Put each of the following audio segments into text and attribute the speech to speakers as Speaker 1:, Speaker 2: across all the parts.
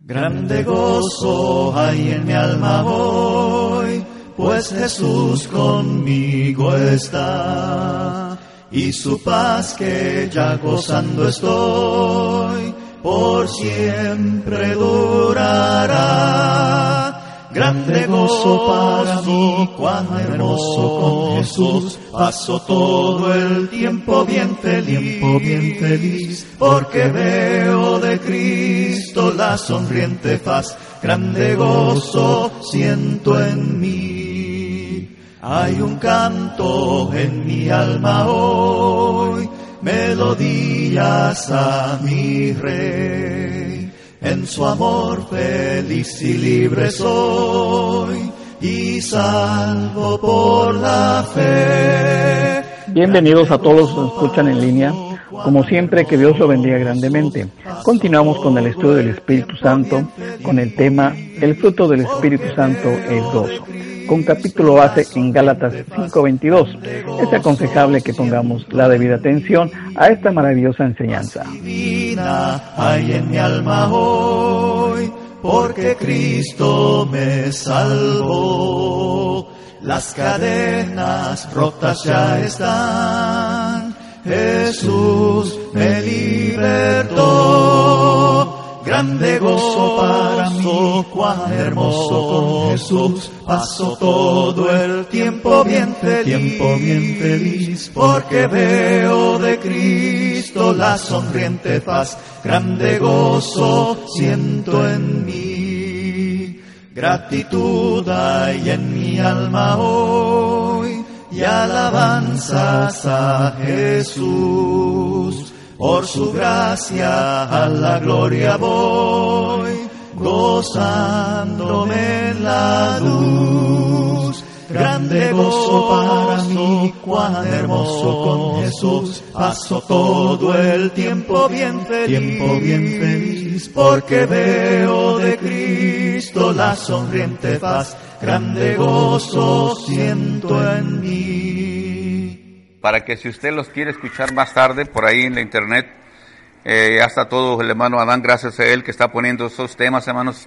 Speaker 1: Grande gozo hay en mi alma hoy, pues Jesús conmigo está. Y su paz que ya gozando estoy, por siempre durará. Grande gozo para mí, cuán hermoso con Jesús, paso todo el tiempo bien feliz, tiempo bien feliz, porque veo de Cristo la sonriente faz, grande gozo siento en mí. Hay un canto en mi alma hoy, melodías a mi rey en su amor feliz y libre soy y salvo por la fe.
Speaker 2: Bienvenidos a todos los que escuchan en línea. Como siempre, que Dios lo bendiga grandemente. Continuamos con el estudio del Espíritu Santo, con el tema El fruto del Espíritu Santo es gozo, con capítulo base en Gálatas 5:22. Es aconsejable que pongamos la debida atención a esta maravillosa enseñanza.
Speaker 1: Jesús me libertó. Grande gozo para mí, cuán hermoso Jesús, paso todo el tiempo bien feliz, tiempo bien feliz, porque veo de Cristo la sonriente faz, grande gozo siento en mí. Gratitud hay en mi alma hoy, y alabanzas a Jesús. Por su gracia a la gloria voy, gozándome en la luz. Grande gozo para mí, cuán hermoso con Jesús. Paso todo el tiempo bien feliz, tiempo bien feliz, porque veo de Cristo la sonriente paz. Grande gozo siento en mí.
Speaker 3: para que si usted los quiere escuchar más tarde por ahí en la internet, eh, ya está todo el hermano Adán, gracias a él que está poniendo esos temas, hermanos.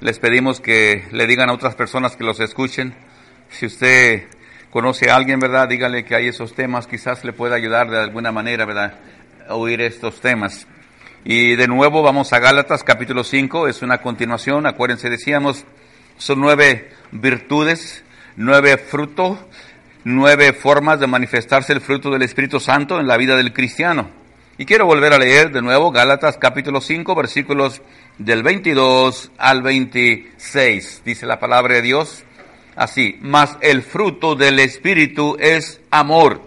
Speaker 3: Les pedimos que le digan a otras personas que los escuchen. Si usted conoce a alguien, ¿verdad? Dígale que hay esos temas, quizás le pueda ayudar de alguna manera, ¿verdad? A oír estos temas. Y de nuevo vamos a Gálatas capítulo 5, es una continuación, acuérdense, decíamos, son nueve virtudes, nueve frutos, nueve formas de manifestarse el fruto del Espíritu Santo en la vida del cristiano. Y quiero volver a leer de nuevo Gálatas capítulo 5 versículos del 22 al 26. Dice la palabra de Dios así, mas el fruto del Espíritu es amor,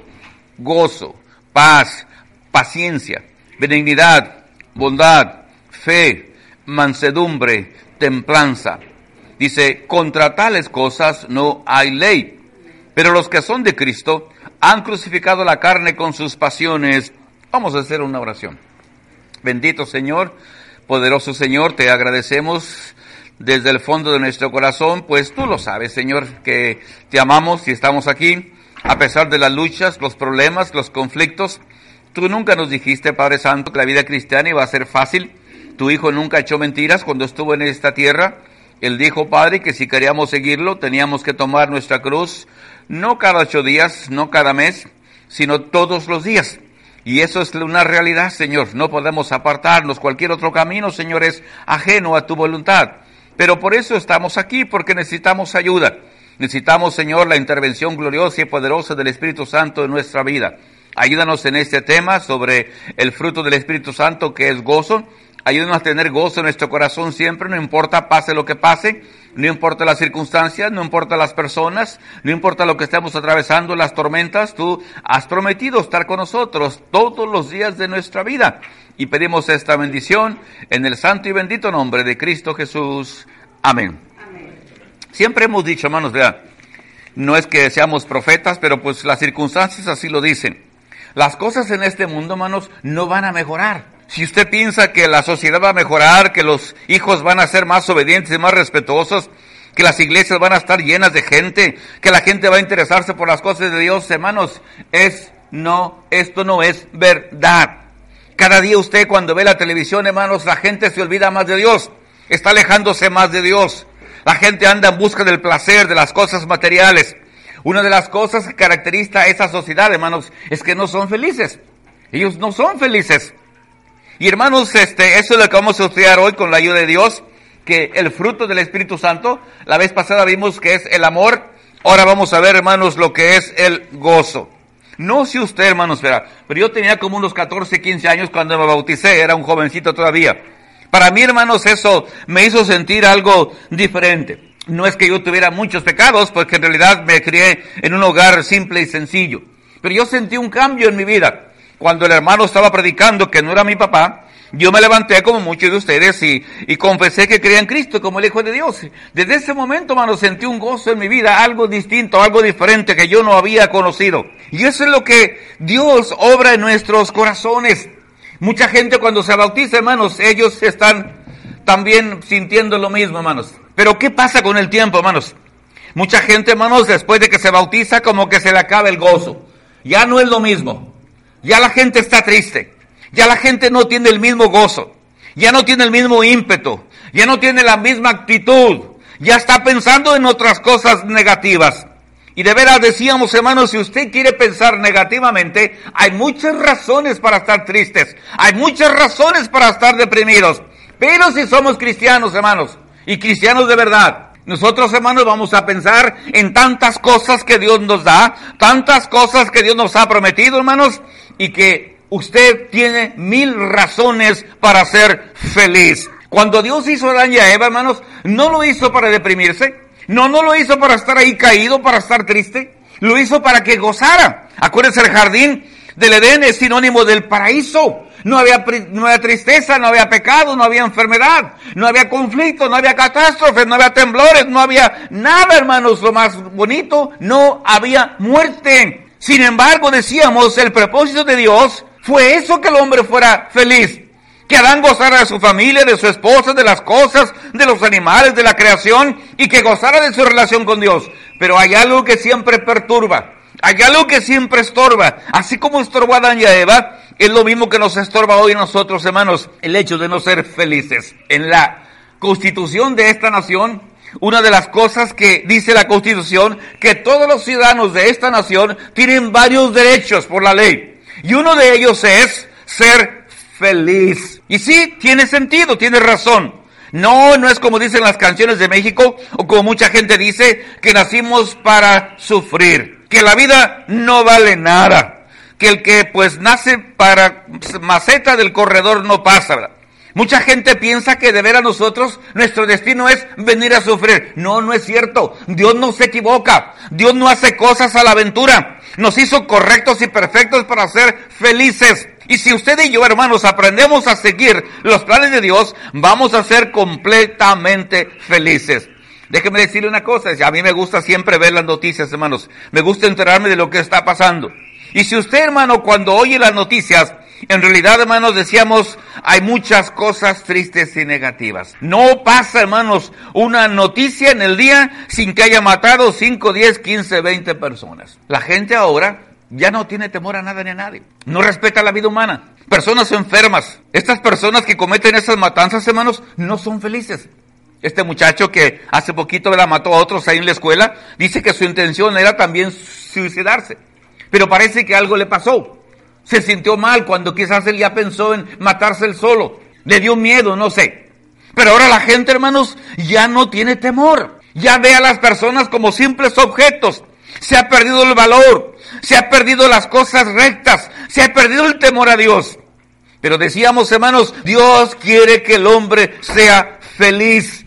Speaker 3: gozo, paz, paciencia, benignidad, bondad, fe, mansedumbre, templanza. Dice, contra tales cosas no hay ley. Pero los que son de Cristo han crucificado la carne con sus pasiones. Vamos a hacer una oración. Bendito Señor, poderoso Señor, te agradecemos desde el fondo de nuestro corazón, pues tú lo sabes, Señor, que te amamos y estamos aquí, a pesar de las luchas, los problemas, los conflictos. Tú nunca nos dijiste, Padre Santo, que la vida cristiana iba a ser fácil. Tu Hijo nunca echó mentiras cuando estuvo en esta tierra. Él dijo, Padre, que si queríamos seguirlo, teníamos que tomar nuestra cruz, no cada ocho días, no cada mes, sino todos los días. Y eso es una realidad, Señor. No podemos apartarnos. Cualquier otro camino, Señor, es ajeno a tu voluntad. Pero por eso estamos aquí, porque necesitamos ayuda. Necesitamos, Señor, la intervención gloriosa y poderosa del Espíritu Santo en nuestra vida. Ayúdanos en este tema sobre el fruto del Espíritu Santo, que es gozo. Ayúdenos a tener gozo en nuestro corazón siempre, no importa pase lo que pase, no importa las circunstancias, no importa las personas, no importa lo que estemos atravesando, las tormentas, tú has prometido estar con nosotros todos los días de nuestra vida. Y pedimos esta bendición en el santo y bendito nombre de Cristo Jesús. Amén. Siempre hemos dicho, hermanos, vea, no es que seamos profetas, pero pues las circunstancias así lo dicen. Las cosas en este mundo, hermanos, no van a mejorar. Si usted piensa que la sociedad va a mejorar, que los hijos van a ser más obedientes y más respetuosos, que las iglesias van a estar llenas de gente, que la gente va a interesarse por las cosas de Dios, hermanos, es no, esto no es verdad. Cada día usted cuando ve la televisión, hermanos, la gente se olvida más de Dios, está alejándose más de Dios. La gente anda en busca del placer, de las cosas materiales. Una de las cosas que caracteriza a esa sociedad, hermanos, es que no son felices. Ellos no son felices. Y hermanos, este, eso es lo que vamos a estudiar hoy con la ayuda de Dios, que el fruto del Espíritu Santo, la vez pasada vimos que es el amor, ahora vamos a ver, hermanos, lo que es el gozo. No sé usted, hermanos, verá, pero yo tenía como unos 14, 15 años cuando me bauticé, era un jovencito todavía. Para mí, hermanos, eso me hizo sentir algo diferente. No es que yo tuviera muchos pecados, porque en realidad me crié en un hogar simple y sencillo. Pero yo sentí un cambio en mi vida cuando el hermano estaba predicando que no era mi papá, yo me levanté como muchos de ustedes y, confesé que creía en Cristo como el Hijo de Dios. Desde ese momento, hermano, sentí un gozo en mi vida, algo distinto, algo diferente que yo no había conocido. Y eso es lo que Dios obra en nuestros corazones. Mucha gente cuando se bautiza, hermanos, ellos están también sintiendo lo mismo, hermanos. Pero ¿qué pasa con el tiempo, hermanos? Mucha gente, hermanos, después de que se bautiza, como que se le acaba el gozo. Ya no es lo mismo. Ya la gente está triste. Ya la gente no tiene el mismo gozo. Ya no tiene el mismo ímpetu. Ya no tiene la misma actitud. Ya está pensando en otras cosas negativas. Y de veras decíamos, hermanos, si usted quiere pensar negativamente, hay muchas razones para estar tristes. Hay muchas razones para estar deprimidos. Pero si somos cristianos, hermanos, y cristianos de verdad, nosotros, hermanos, vamos a pensar en tantas cosas que Dios nos da, tantas cosas que Dios nos ha prometido, hermanos, y que usted tiene mil razones para ser feliz. Cuando Dios hizo a y a Eva, hermanos, no lo hizo para deprimirse, no, no lo hizo para estar ahí caído, para estar triste, lo hizo para que gozara. Acuérdense, el jardín del Edén es sinónimo del paraíso. No había, no había tristeza, no había pecado, no había enfermedad, no había conflicto, no había catástrofes, no había temblores, no había nada, hermanos. Lo más bonito, no había muerte. Sin embargo, decíamos, el propósito de Dios fue eso que el hombre fuera feliz. Que Adán gozara de su familia, de su esposa, de las cosas, de los animales, de la creación y que gozara de su relación con Dios. Pero hay algo que siempre perturba. Hay algo que siempre estorba. Así como estorbó a Adán y a Eva, es lo mismo que nos estorba hoy nosotros, hermanos, el hecho de no ser felices. En la constitución de esta nación, una de las cosas que dice la Constitución, que todos los ciudadanos de esta nación tienen varios derechos por la ley. Y uno de ellos es ser feliz. Y sí, tiene sentido, tiene razón. No, no es como dicen las canciones de México o como mucha gente dice que nacimos para sufrir, que la vida no vale nada, que el que pues nace para maceta del corredor no pasa. Mucha gente piensa que de ver a nosotros nuestro destino es venir a sufrir. No, no es cierto. Dios no se equivoca. Dios no hace cosas a la aventura. Nos hizo correctos y perfectos para ser felices. Y si usted y yo, hermanos, aprendemos a seguir los planes de Dios, vamos a ser completamente felices. Déjeme decirle una cosa, a mí me gusta siempre ver las noticias, hermanos. Me gusta enterarme de lo que está pasando. Y si usted, hermano, cuando oye las noticias, en realidad, hermanos, decíamos, hay muchas cosas tristes y negativas. No pasa, hermanos, una noticia en el día sin que haya matado 5, 10, 15, 20 personas. La gente ahora ya no tiene temor a nada ni a nadie. No respeta la vida humana. Personas enfermas. Estas personas que cometen esas matanzas, hermanos, no son felices. Este muchacho que hace poquito la mató a otros ahí en la escuela, dice que su intención era también suicidarse. Pero parece que algo le pasó se sintió mal cuando quizás él ya pensó en matarse él solo. Le dio miedo, no sé. Pero ahora la gente, hermanos, ya no tiene temor. Ya ve a las personas como simples objetos. Se ha perdido el valor. Se ha perdido las cosas rectas. Se ha perdido el temor a Dios. Pero decíamos, hermanos, Dios quiere que el hombre sea feliz.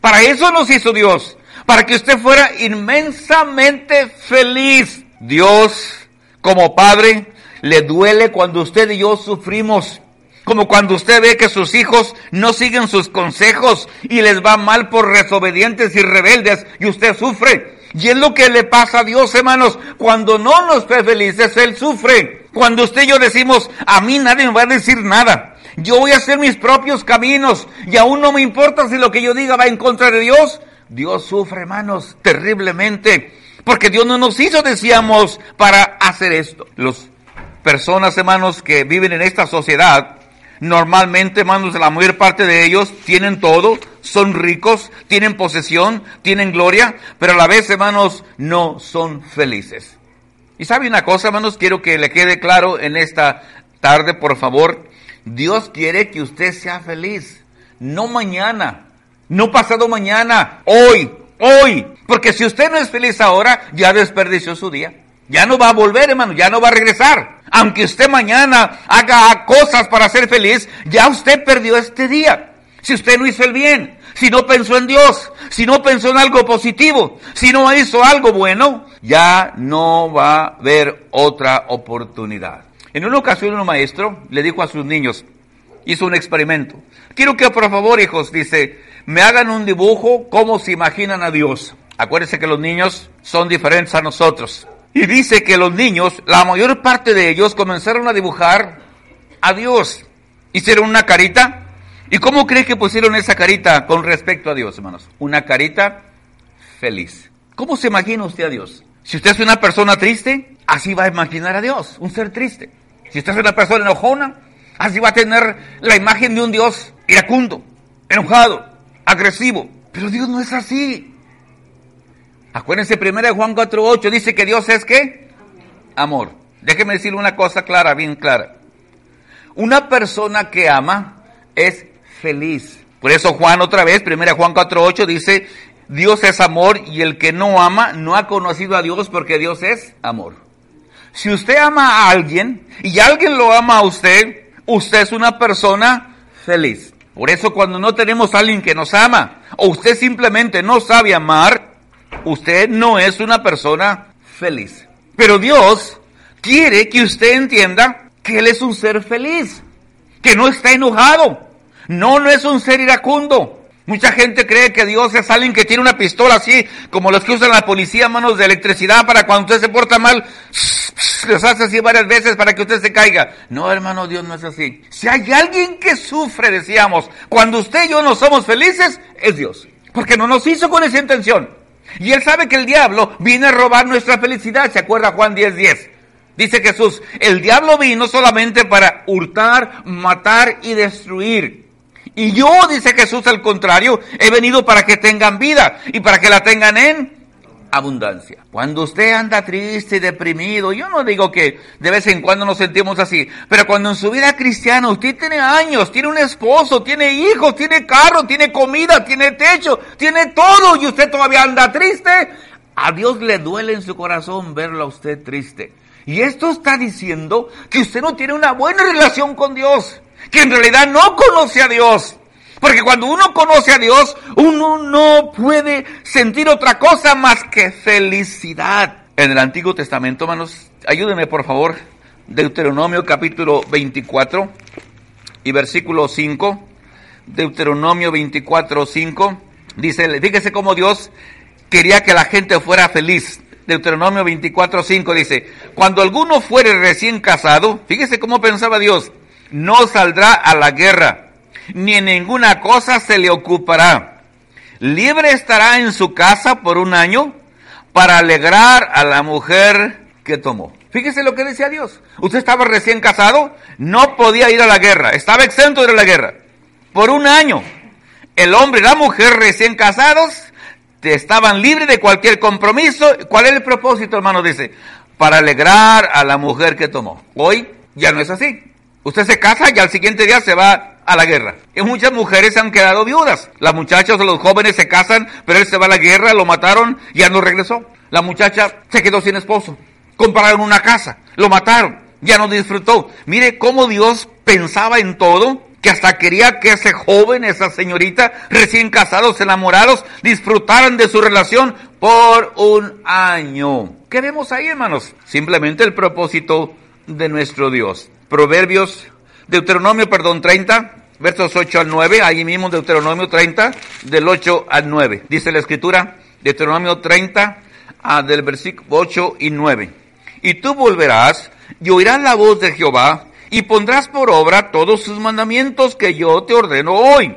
Speaker 3: Para eso nos hizo Dios, para que usted fuera inmensamente feliz. Dios, como Padre, le duele cuando usted y yo sufrimos. Como cuando usted ve que sus hijos no siguen sus consejos y les va mal por desobedientes y rebeldes y usted sufre. Y es lo que le pasa a Dios, hermanos. Cuando no nos ve felices, Él sufre. Cuando usted y yo decimos, a mí nadie me va a decir nada. Yo voy a hacer mis propios caminos y aún no me importa si lo que yo diga va en contra de Dios. Dios sufre, hermanos, terriblemente. Porque Dios no nos hizo, decíamos, para hacer esto. Las personas, hermanos, que viven en esta sociedad, normalmente, hermanos, la mayor parte de ellos tienen todo, son ricos, tienen posesión, tienen gloria, pero a la vez, hermanos, no son felices. Y sabe una cosa, hermanos, quiero que le quede claro en esta tarde, por favor. Dios quiere que usted sea feliz, no mañana, no pasado mañana, hoy, hoy. Porque si usted no es feliz ahora, ya desperdició su día. Ya no va a volver, hermano, ya no va a regresar. Aunque usted mañana haga cosas para ser feliz, ya usted perdió este día. Si usted no hizo el bien, si no pensó en Dios, si no pensó en algo positivo, si no hizo algo bueno, ya no va a haber otra oportunidad. En una ocasión un maestro le dijo a sus niños, hizo un experimento. Quiero que por favor, hijos, dice, me hagan un dibujo como se imaginan a Dios. Acuérdense que los niños son diferentes a nosotros. Y dice que los niños, la mayor parte de ellos comenzaron a dibujar a Dios. Hicieron una carita ¿Y cómo cree que pusieron esa carita con respecto a Dios, hermanos? Una carita feliz. ¿Cómo se imagina usted a Dios? Si usted es una persona triste, así va a imaginar a Dios, un ser triste. Si usted es una persona enojona, así va a tener la imagen de un Dios iracundo, enojado, agresivo. Pero Dios no es así. Acuérdense, 1 Juan 4.8 dice que Dios es qué? Amor. Déjeme decirle una cosa clara, bien clara. Una persona que ama es feliz. Por eso Juan otra vez, 1 Juan 4.8 dice, Dios es amor y el que no ama no ha conocido a Dios porque Dios es amor. Si usted ama a alguien y alguien lo ama a usted, usted es una persona feliz. Por eso cuando no tenemos a alguien que nos ama o usted simplemente no sabe amar, usted no es una persona feliz. Pero Dios quiere que usted entienda que Él es un ser feliz, que no está enojado, no, no es un ser iracundo. Mucha gente cree que Dios es alguien que tiene una pistola así, como los que usan la policía, manos de electricidad, para cuando usted se porta mal, les hace así varias veces para que usted se caiga. No, hermano, Dios no es así. Si hay alguien que sufre, decíamos, cuando usted y yo no somos felices, es Dios. Porque no nos hizo con esa intención. Y Él sabe que el diablo viene a robar nuestra felicidad. ¿Se acuerda Juan 10:10? 10? Dice Jesús, el diablo vino solamente para hurtar, matar y destruir. Y yo, dice Jesús, al contrario, he venido para que tengan vida y para que la tengan en abundancia. Cuando usted anda triste y deprimido, yo no digo que de vez en cuando nos sentimos así, pero cuando en su vida cristiana usted tiene años, tiene un esposo, tiene hijos, tiene carro, tiene comida, tiene techo, tiene todo y usted todavía anda triste, a Dios le duele en su corazón verlo a usted triste. Y esto está diciendo que usted no tiene una buena relación con Dios que en realidad no conoce a Dios. Porque cuando uno conoce a Dios, uno no puede sentir otra cosa más que felicidad. En el Antiguo Testamento, hermanos, ayúdenme por favor, Deuteronomio capítulo 24 y versículo 5. Deuteronomio 24, 5. Dice, fíjese cómo Dios quería que la gente fuera feliz. Deuteronomio 24, 5 dice, cuando alguno fuere recién casado, fíjese cómo pensaba Dios, no saldrá a la guerra, ni en ninguna cosa se le ocupará. Libre estará en su casa por un año para alegrar a la mujer que tomó. Fíjese lo que decía Dios. Usted estaba recién casado, no podía ir a la guerra, estaba exento de la guerra. Por un año, el hombre y la mujer recién casados estaban libres de cualquier compromiso. ¿Cuál es el propósito, hermano? Dice, para alegrar a la mujer que tomó. Hoy ya no es así. Usted se casa y al siguiente día se va a la guerra. Y muchas mujeres han quedado viudas. Las muchachas o los jóvenes se casan, pero él se va a la guerra, lo mataron, ya no regresó. La muchacha se quedó sin esposo. Compraron una casa, lo mataron, ya no disfrutó. Mire cómo Dios pensaba en todo, que hasta quería que ese joven, esa señorita, recién casados, enamorados, disfrutaran de su relación por un año. ¿Qué vemos ahí, hermanos? Simplemente el propósito de nuestro Dios. Proverbios, Deuteronomio, perdón, 30, versos 8 al 9, ahí mismo Deuteronomio 30, del 8 al 9. Dice la escritura, Deuteronomio 30, ah, del versículo 8 y 9. Y tú volverás y oirás la voz de Jehová y pondrás por obra todos sus mandamientos que yo te ordeno hoy.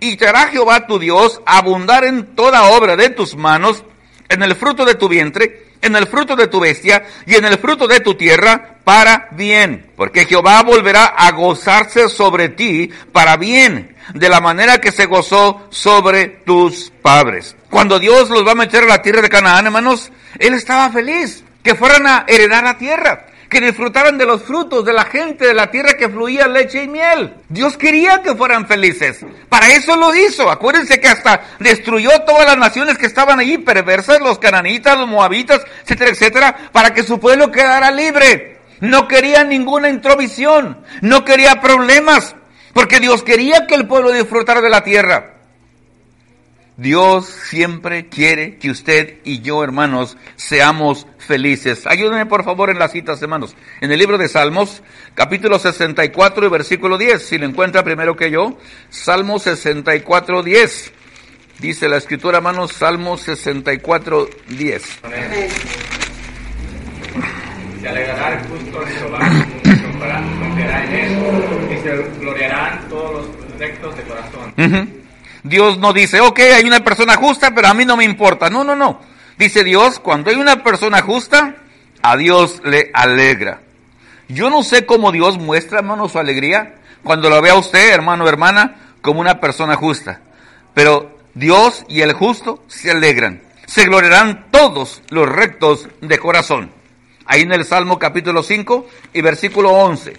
Speaker 3: Y te hará Jehová tu Dios abundar en toda obra de tus manos, en el fruto de tu vientre, en el fruto de tu bestia y en el fruto de tu tierra para bien. Porque Jehová volverá a gozarse sobre ti para bien, de la manera que se gozó sobre tus padres. Cuando Dios los va a meter a la tierra de Canaán, hermanos, Él estaba feliz que fueran a heredar la tierra que disfrutaran de los frutos de la gente de la tierra que fluía leche y miel. Dios quería que fueran felices. Para eso lo hizo. Acuérdense que hasta destruyó todas las naciones que estaban allí, perversas, los cananitas, los moabitas, etcétera, etcétera, para que su pueblo quedara libre. No quería ninguna introvisión, no quería problemas, porque Dios quería que el pueblo disfrutara de la tierra. Dios siempre quiere que usted y yo, hermanos, seamos felices. Ayúdenme por favor en las citas, hermanos. En el libro de Salmos, capítulo 64 y versículo 10, si lo encuentra primero que yo, Salmo 64, 10. Dice la escritura, hermanos, Salmo 64, 10.
Speaker 4: Se alegrará el justo de Jehová, confiará en él, y se gloriarán todos los rectos de corazón.
Speaker 3: Dios no dice, ok, hay una persona justa, pero a mí no me importa. No, no, no. Dice Dios, cuando hay una persona justa, a Dios le alegra. Yo no sé cómo Dios muestra, hermano, su alegría cuando lo ve a usted, hermano o hermana, como una persona justa. Pero Dios y el justo se alegran. Se gloriarán todos los rectos de corazón.Í en el Salmo capítulo 5 y versículo 11.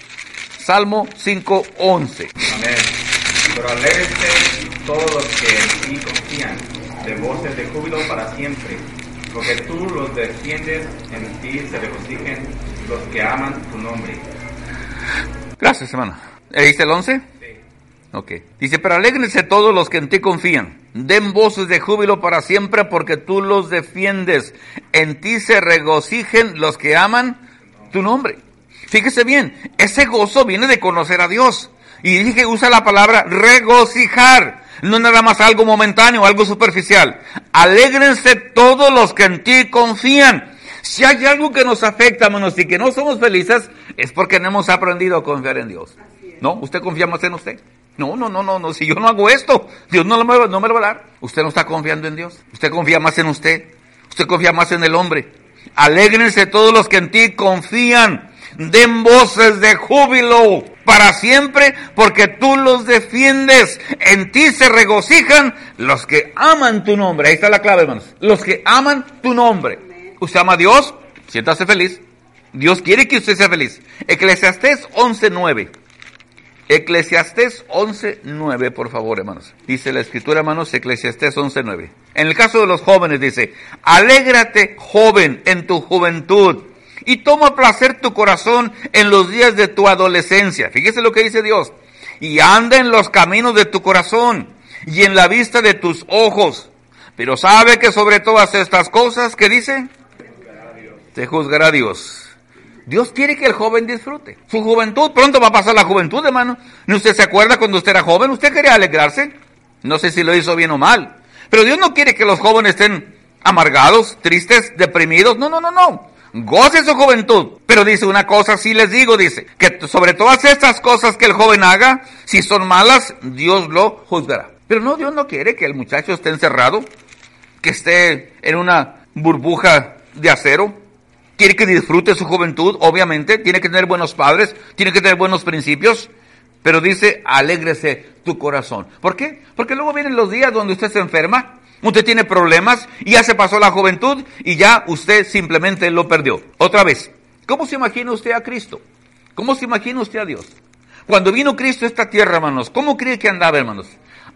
Speaker 3: Salmo 5, 11.
Speaker 4: Amén. Pero alégrese todos los que en ti confían, de voces de júbilo para siempre, porque tú los defiendes, en ti se regocijen los que aman tu nombre.
Speaker 3: Gracias, hermano. ¿Dice el 11?
Speaker 4: Sí.
Speaker 3: Ok. Dice, pero alégrense todos los que en ti confían. Den voces de júbilo para siempre porque tú los defiendes. En ti se regocijen los que aman tu nombre. Fíjese bien, ese gozo viene de conocer a Dios. Y dije, usa la palabra regocijar. No nada más algo momentáneo, algo superficial. Alégrense todos los que en ti confían. Si hay algo que nos afecta, hermanos, y que no somos felices, es porque no hemos aprendido a confiar en Dios. ¿No? ¿Usted confía más en usted? No, no, no, no, no. Si yo no hago esto, Dios no, me, no me lo va a dar. Usted no está confiando en Dios. Usted confía más en usted. Usted confía más en el hombre. Alégrense todos los que en ti confían. Den voces de júbilo para siempre, porque tú los defiendes. En ti se regocijan los que aman tu nombre. Ahí está la clave, hermanos. Los que aman tu nombre. Usted ama a Dios, siéntase feliz. Dios quiere que usted sea feliz. Eclesiastés 11.9. Eclesiastés 11.9, por favor, hermanos. Dice la escritura, hermanos, Eclesiastés 11.9. En el caso de los jóvenes dice, alégrate, joven, en tu juventud, y toma placer tu corazón en los días de tu adolescencia. Fíjese lo que dice Dios. Y anda en los caminos de tu corazón y en la vista de tus ojos. Pero sabe que sobre todas estas cosas, ¿qué dice? Te juzgará Dios. Dios quiere que el joven disfrute. Su juventud, pronto va a pasar la juventud, hermano. ¿No usted se acuerda cuando usted era joven? ¿Usted quería alegrarse? No sé si lo hizo bien o mal. Pero Dios no quiere que los jóvenes estén amargados, tristes, deprimidos. No, no, no, no. Goce su juventud. Pero dice una cosa, sí les digo, dice, que sobre todas estas cosas que el joven haga, si son malas, Dios lo juzgará. Pero no, Dios no quiere que el muchacho esté encerrado, que esté en una burbuja de acero, quiere que disfrute su juventud, obviamente, tiene que tener buenos padres, tiene que tener buenos principios, pero dice, alégrese tu corazón. ¿Por qué? Porque luego vienen los días donde usted se enferma, usted tiene problemas y ya se pasó la juventud y ya usted simplemente lo perdió. Otra vez, ¿cómo se imagina usted a Cristo? ¿Cómo se imagina usted a Dios? Cuando vino Cristo a esta tierra, hermanos, ¿cómo cree que andaba, hermanos?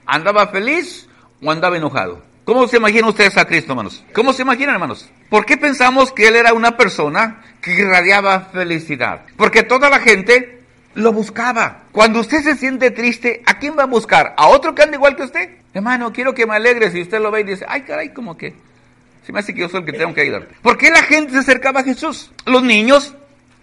Speaker 3: ¿Andaba feliz o andaba enojado? ¿Cómo se imaginan ustedes a Cristo, hermanos? ¿Cómo se imaginan, hermanos? ¿Por qué pensamos que Él era una persona que irradiaba felicidad? Porque toda la gente lo buscaba. Cuando usted se siente triste, ¿a quién va a buscar? ¿A otro que anda igual que usted? Hermano, quiero que me alegre si usted lo ve y dice, ay caray, como que se me hace que yo soy el que tengo que ayudarte. ¿Por qué la gente se acercaba a Jesús? Los niños,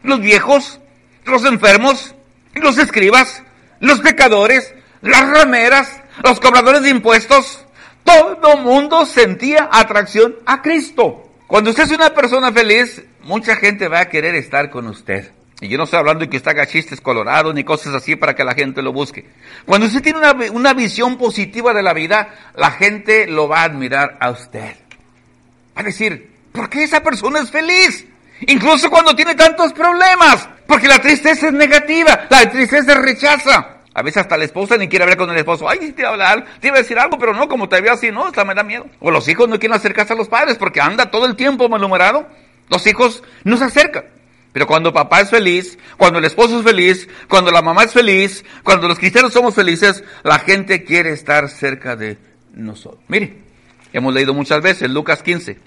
Speaker 3: los viejos, los enfermos, los escribas, los pecadores, las rameras, los cobradores de impuestos. Todo mundo sentía atracción a Cristo. Cuando usted es una persona feliz, mucha gente va a querer estar con usted. Y yo no estoy hablando de que usted haga chistes colorados ni cosas así para que la gente lo busque. Cuando usted tiene una, una visión positiva de la vida, la gente lo va a admirar a usted. Va a decir, ¿por qué esa persona es feliz? Incluso cuando tiene tantos problemas. Porque la tristeza es negativa, la tristeza rechaza. A veces hasta la esposa ni quiere hablar con el esposo. Ay, te iba a hablar, te iba a decir algo, pero no, como te veo así, no, hasta me da miedo. O los hijos no quieren acercarse a los padres porque anda todo el tiempo malhumorado. Los hijos no se acercan. Pero cuando papá es feliz, cuando el esposo es feliz, cuando la mamá es feliz, cuando los cristianos somos felices, la gente quiere estar cerca de nosotros. Mire, hemos leído muchas veces Lucas 15,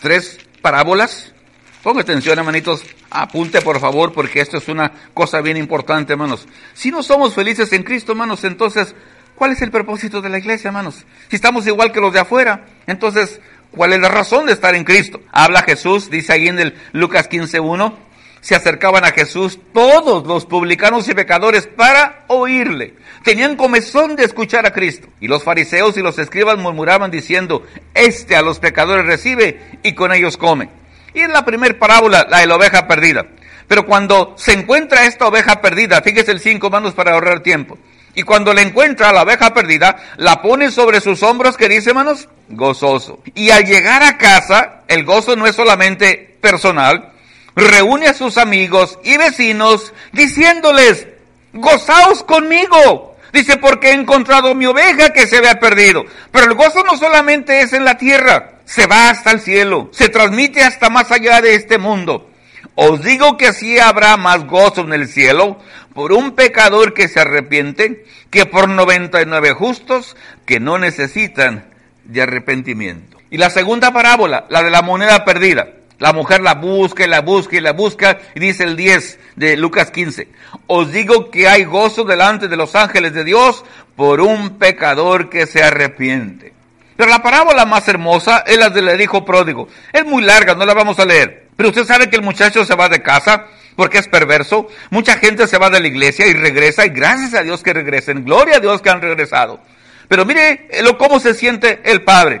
Speaker 3: tres parábolas. Ponga atención, hermanitos, apunte por favor, porque esto es una cosa bien importante, hermanos. Si no somos felices en Cristo, hermanos, entonces, ¿cuál es el propósito de la iglesia, hermanos? Si estamos igual que los de afuera, entonces, ¿cuál es la razón de estar en Cristo? Habla Jesús, dice ahí en el Lucas 15.1, se acercaban a Jesús todos los publicanos y pecadores para oírle. Tenían comezón de escuchar a Cristo. Y los fariseos y los escribas murmuraban diciendo, este a los pecadores recibe y con ellos come. Y en la primera parábola, la de la oveja perdida. Pero cuando se encuentra esta oveja perdida, fíjese el cinco manos para ahorrar tiempo. Y cuando le encuentra a la oveja perdida, la pone sobre sus hombros, que dice, hermanos, gozoso. Y al llegar a casa, el gozo no es solamente personal, reúne a sus amigos y vecinos diciéndoles, gozaos conmigo. Dice, porque he encontrado mi oveja que se había perdido. Pero el gozo no solamente es en la tierra, se va hasta el cielo, se transmite hasta más allá de este mundo. Os digo que así habrá más gozo en el cielo por un pecador que se arrepiente que por 99 justos que no necesitan de arrepentimiento. Y la segunda parábola, la de la moneda perdida. La mujer la busca y la busca y la busca y dice el 10 de Lucas 15. Os digo que hay gozo delante de los ángeles de Dios por un pecador que se arrepiente. Pero la parábola más hermosa es la del hijo pródigo. Es muy larga, no la vamos a leer. Pero usted sabe que el muchacho se va de casa porque es perverso. Mucha gente se va de la iglesia y regresa y gracias a Dios que regresen. Gloria a Dios que han regresado. Pero mire lo, cómo se siente el padre.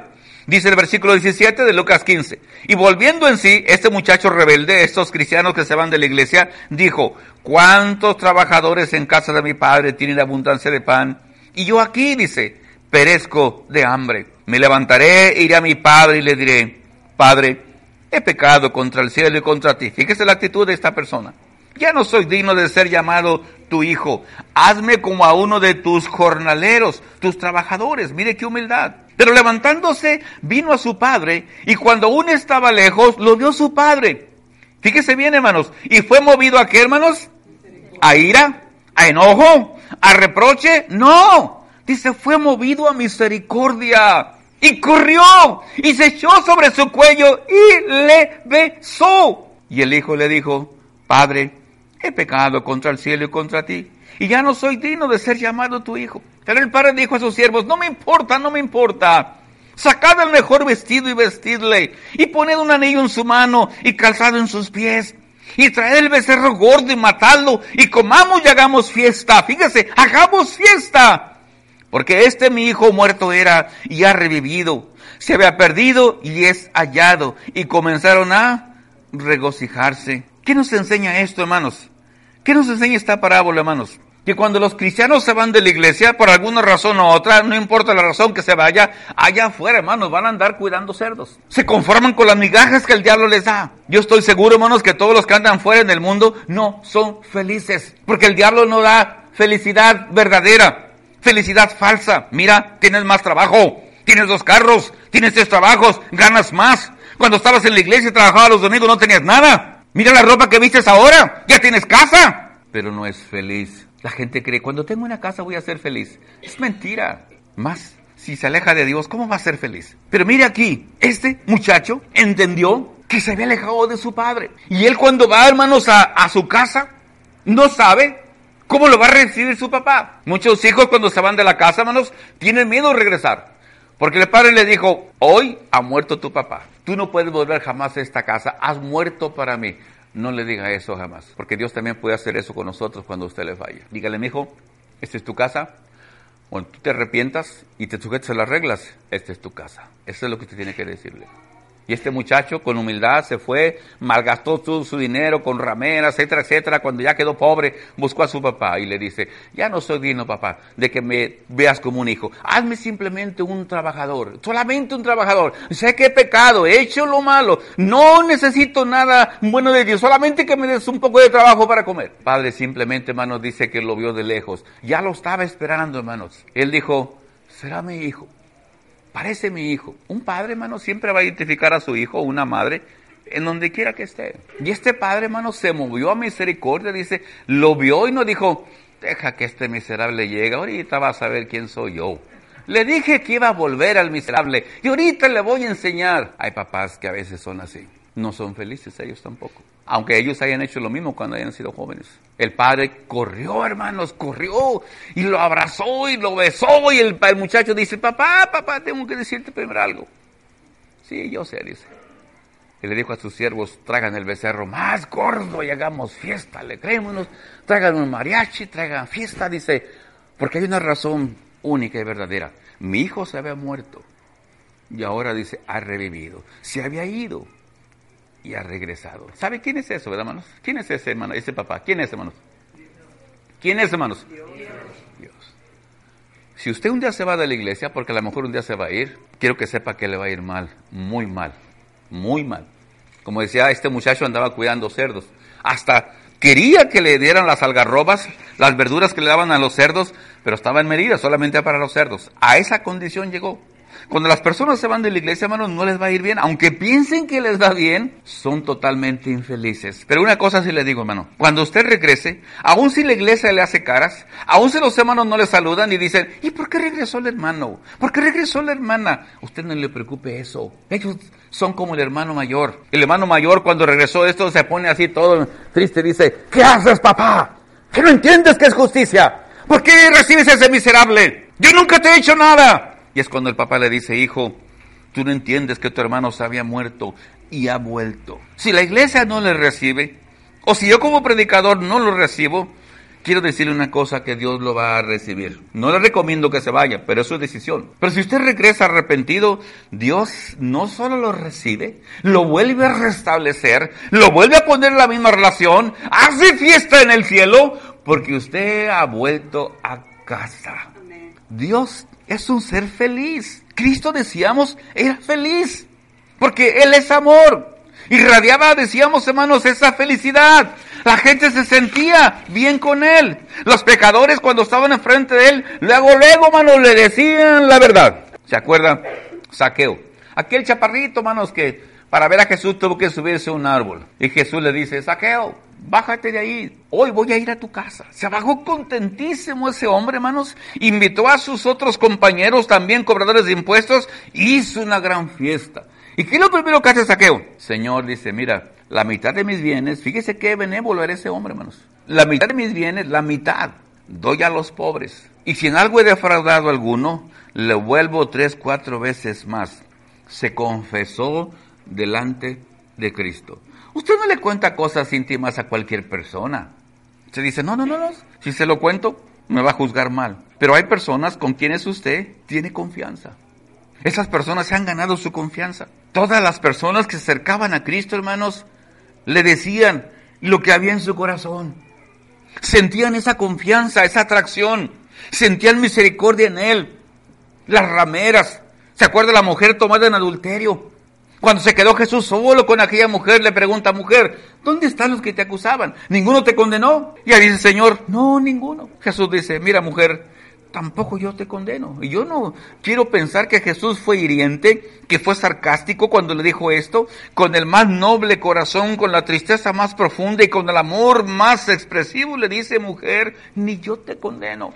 Speaker 3: Dice el versículo 17 de Lucas 15. Y volviendo en sí, este muchacho rebelde, estos cristianos que se van de la iglesia, dijo, ¿cuántos trabajadores en casa de mi padre tienen abundancia de pan? Y yo aquí, dice, perezco de hambre. Me levantaré, iré a mi padre y le diré, Padre, he pecado contra el cielo y contra ti. Fíjese la actitud de esta persona. Ya no soy digno de ser llamado tu hijo. Hazme como a uno de tus jornaleros, tus trabajadores. Mire qué humildad. Pero levantándose, vino a su padre, y cuando aún estaba lejos, lo vio su padre. Fíjese bien, hermanos. Y fue movido a qué, hermanos? A ira, a enojo, a reproche. No. Dice, fue movido a misericordia. Y corrió y se echó sobre su cuello y le besó. Y el hijo le dijo, Padre, he pecado contra el cielo y contra ti. Y ya no soy digno de ser llamado tu hijo. Pero el padre dijo a sus siervos, no me importa, no me importa. Sacad el mejor vestido y vestidle. Y poned un anillo en su mano y calzado en sus pies. Y traed el becerro gordo y matadlo. Y comamos y hagamos fiesta. Fíjese, hagamos fiesta. Porque este mi hijo muerto era y ha revivido. Se había perdido y es hallado. Y comenzaron a regocijarse. ¿Qué nos enseña esto, hermanos? ¿Qué nos enseña esta parábola, hermanos? Que cuando los cristianos se van de la iglesia, por alguna razón u otra, no importa la razón que se vaya, allá afuera, hermanos, van a andar cuidando cerdos. Se conforman con las migajas que el diablo les da. Yo estoy seguro, hermanos, que todos los que andan fuera en el mundo no son felices. Porque el diablo no da felicidad verdadera, felicidad falsa. Mira, tienes más trabajo, tienes dos carros, tienes tres trabajos, ganas más. Cuando estabas en la iglesia y trabajabas los domingos no tenías nada. Mira la ropa que vistes ahora, ya tienes casa. Pero no es feliz. La gente cree, cuando tengo una casa voy a ser feliz. Es mentira. Más, si se aleja de Dios, ¿cómo va a ser feliz? Pero mire aquí, este muchacho entendió que se había alejado de su padre. Y él cuando va, hermanos, a, a su casa, no sabe cómo lo va a recibir su papá. Muchos hijos cuando se van de la casa, hermanos, tienen miedo de regresar. Porque el padre le dijo, hoy ha muerto tu papá. Tú no puedes volver jamás a esta casa. Has muerto para mí. No le diga eso jamás. Porque Dios también puede hacer eso con nosotros cuando usted le vaya. Dígale, mi hijo, esta es tu casa. Cuando tú te arrepientas y te sujetes a las reglas, esta es tu casa. Eso es lo que usted tiene que decirle. Y este muchacho con humildad se fue, malgastó todo su dinero con rameras, etcétera, etcétera. Cuando ya quedó pobre, buscó a su papá y le dice, ya no soy digno, papá, de que me veas como un hijo. Hazme simplemente un trabajador, solamente un trabajador. Sé que he pecado, he hecho lo malo. No necesito nada bueno de Dios, solamente que me des un poco de trabajo para comer. Padre simplemente, hermanos, dice que lo vio de lejos. Ya lo estaba esperando, hermanos. Él dijo, será mi hijo parece mi hijo. Un padre, hermano, siempre va a identificar a su hijo o una madre en donde quiera que esté. Y este padre, hermano, se movió a misericordia, dice, lo vio y no dijo, deja que este miserable llegue, ahorita va a saber quién soy yo. Le dije que iba a volver al miserable y ahorita le voy a enseñar. Hay papás que a veces son así. No son felices ellos tampoco aunque ellos hayan hecho lo mismo cuando hayan sido jóvenes. El padre corrió, hermanos, corrió y lo abrazó y lo besó y el, muchacho dice, papá, papá, tengo que decirte primero algo. Sí, yo sé, dice. Y le dijo a sus siervos, traigan el becerro más gordo y hagamos fiesta, le creémonos, traigan un mariachi, traigan fiesta, dice, porque hay una razón única y verdadera. Mi hijo se había muerto y ahora dice, ha revivido. Se había ido y ha regresado. ¿Sabe quién es eso, verdad, hermanos? ¿Quién es ese hermano, ese papá? ¿Quién es, hermanos? ¿Quién es, hermanos? Dios. Si usted un día se va de la iglesia, porque a lo mejor un día se va a ir, quiero que sepa que le va a ir mal, muy mal, muy mal. Como decía, este muchacho andaba cuidando cerdos. Hasta quería que le dieran las algarrobas, las verduras que le daban a los cerdos, pero estaba en medida solamente para los cerdos. A esa condición llegó. Cuando las personas se van de la iglesia, hermanos, no les va a ir bien. Aunque piensen que les va bien, son totalmente infelices. Pero una cosa sí le digo, hermano. Cuando usted regrese, aun si la iglesia le hace caras, aun si los hermanos no le saludan y dicen, ¿y por qué regresó el hermano? ¿Por qué regresó la hermana? Usted no le preocupe eso. Ellos son como el hermano mayor. El hermano mayor cuando regresó esto se pone así todo triste. Dice, ¿qué haces, papá? ¿Que no entiendes que es justicia? ¿Por qué recibes ese miserable? Yo nunca te he hecho nada. Y es cuando el papá le dice, hijo, tú no entiendes que tu hermano se había muerto y ha vuelto. Si la iglesia no le recibe, o si yo como predicador no lo recibo, quiero decirle una cosa que Dios lo va a recibir. No le recomiendo que se vaya, pero es su decisión. Pero si usted regresa arrepentido, Dios no solo lo recibe, lo vuelve a restablecer, lo vuelve a poner en la misma relación, hace fiesta en el cielo, porque usted ha vuelto a casa. Dios es un ser feliz. Cristo, decíamos, era feliz, porque Él es amor. Irradiaba, decíamos, hermanos, esa felicidad. La gente se sentía bien con Él. Los pecadores, cuando estaban enfrente de Él, luego, luego, hermanos, le decían la verdad. ¿Se acuerdan? Saqueo. Aquel chaparrito, hermanos, que para ver a Jesús tuvo que subirse a un árbol. Y Jesús le dice, Saqueo, bájate de ahí, hoy voy a ir a tu casa. Se bajó contentísimo ese hombre, hermanos, invitó a sus otros compañeros, también cobradores de impuestos, hizo una gran fiesta. ¿Y qué es lo primero que hace Saqueo? Señor dice, mira, la mitad de mis bienes, fíjese qué benévolo era ese hombre, hermanos. La mitad de mis bienes, la mitad, doy a los pobres. Y si en algo he defraudado a alguno, le vuelvo tres, cuatro veces más. Se confesó delante de Cristo. Usted no le cuenta cosas íntimas a cualquier persona. Se dice, no, no, no, no, si se lo cuento, me va a juzgar mal. Pero hay personas con quienes usted tiene confianza. Esas personas se han ganado su confianza. Todas las personas que se acercaban a Cristo, hermanos, le decían lo que había en su corazón. Sentían esa confianza, esa atracción. Sentían misericordia en Él. Las rameras. ¿Se acuerda la mujer tomada en adulterio? Cuando se quedó Jesús solo con aquella mujer, le pregunta, mujer, ¿dónde están los que te acusaban? ¿Ninguno te condenó? Y ahí dice, Señor, no, ninguno. Jesús dice, mira mujer, tampoco yo te condeno. Y yo no quiero pensar que Jesús fue hiriente, que fue sarcástico cuando le dijo esto, con el más noble corazón, con la tristeza más profunda y con el amor más expresivo, le dice, mujer, ni yo te condeno.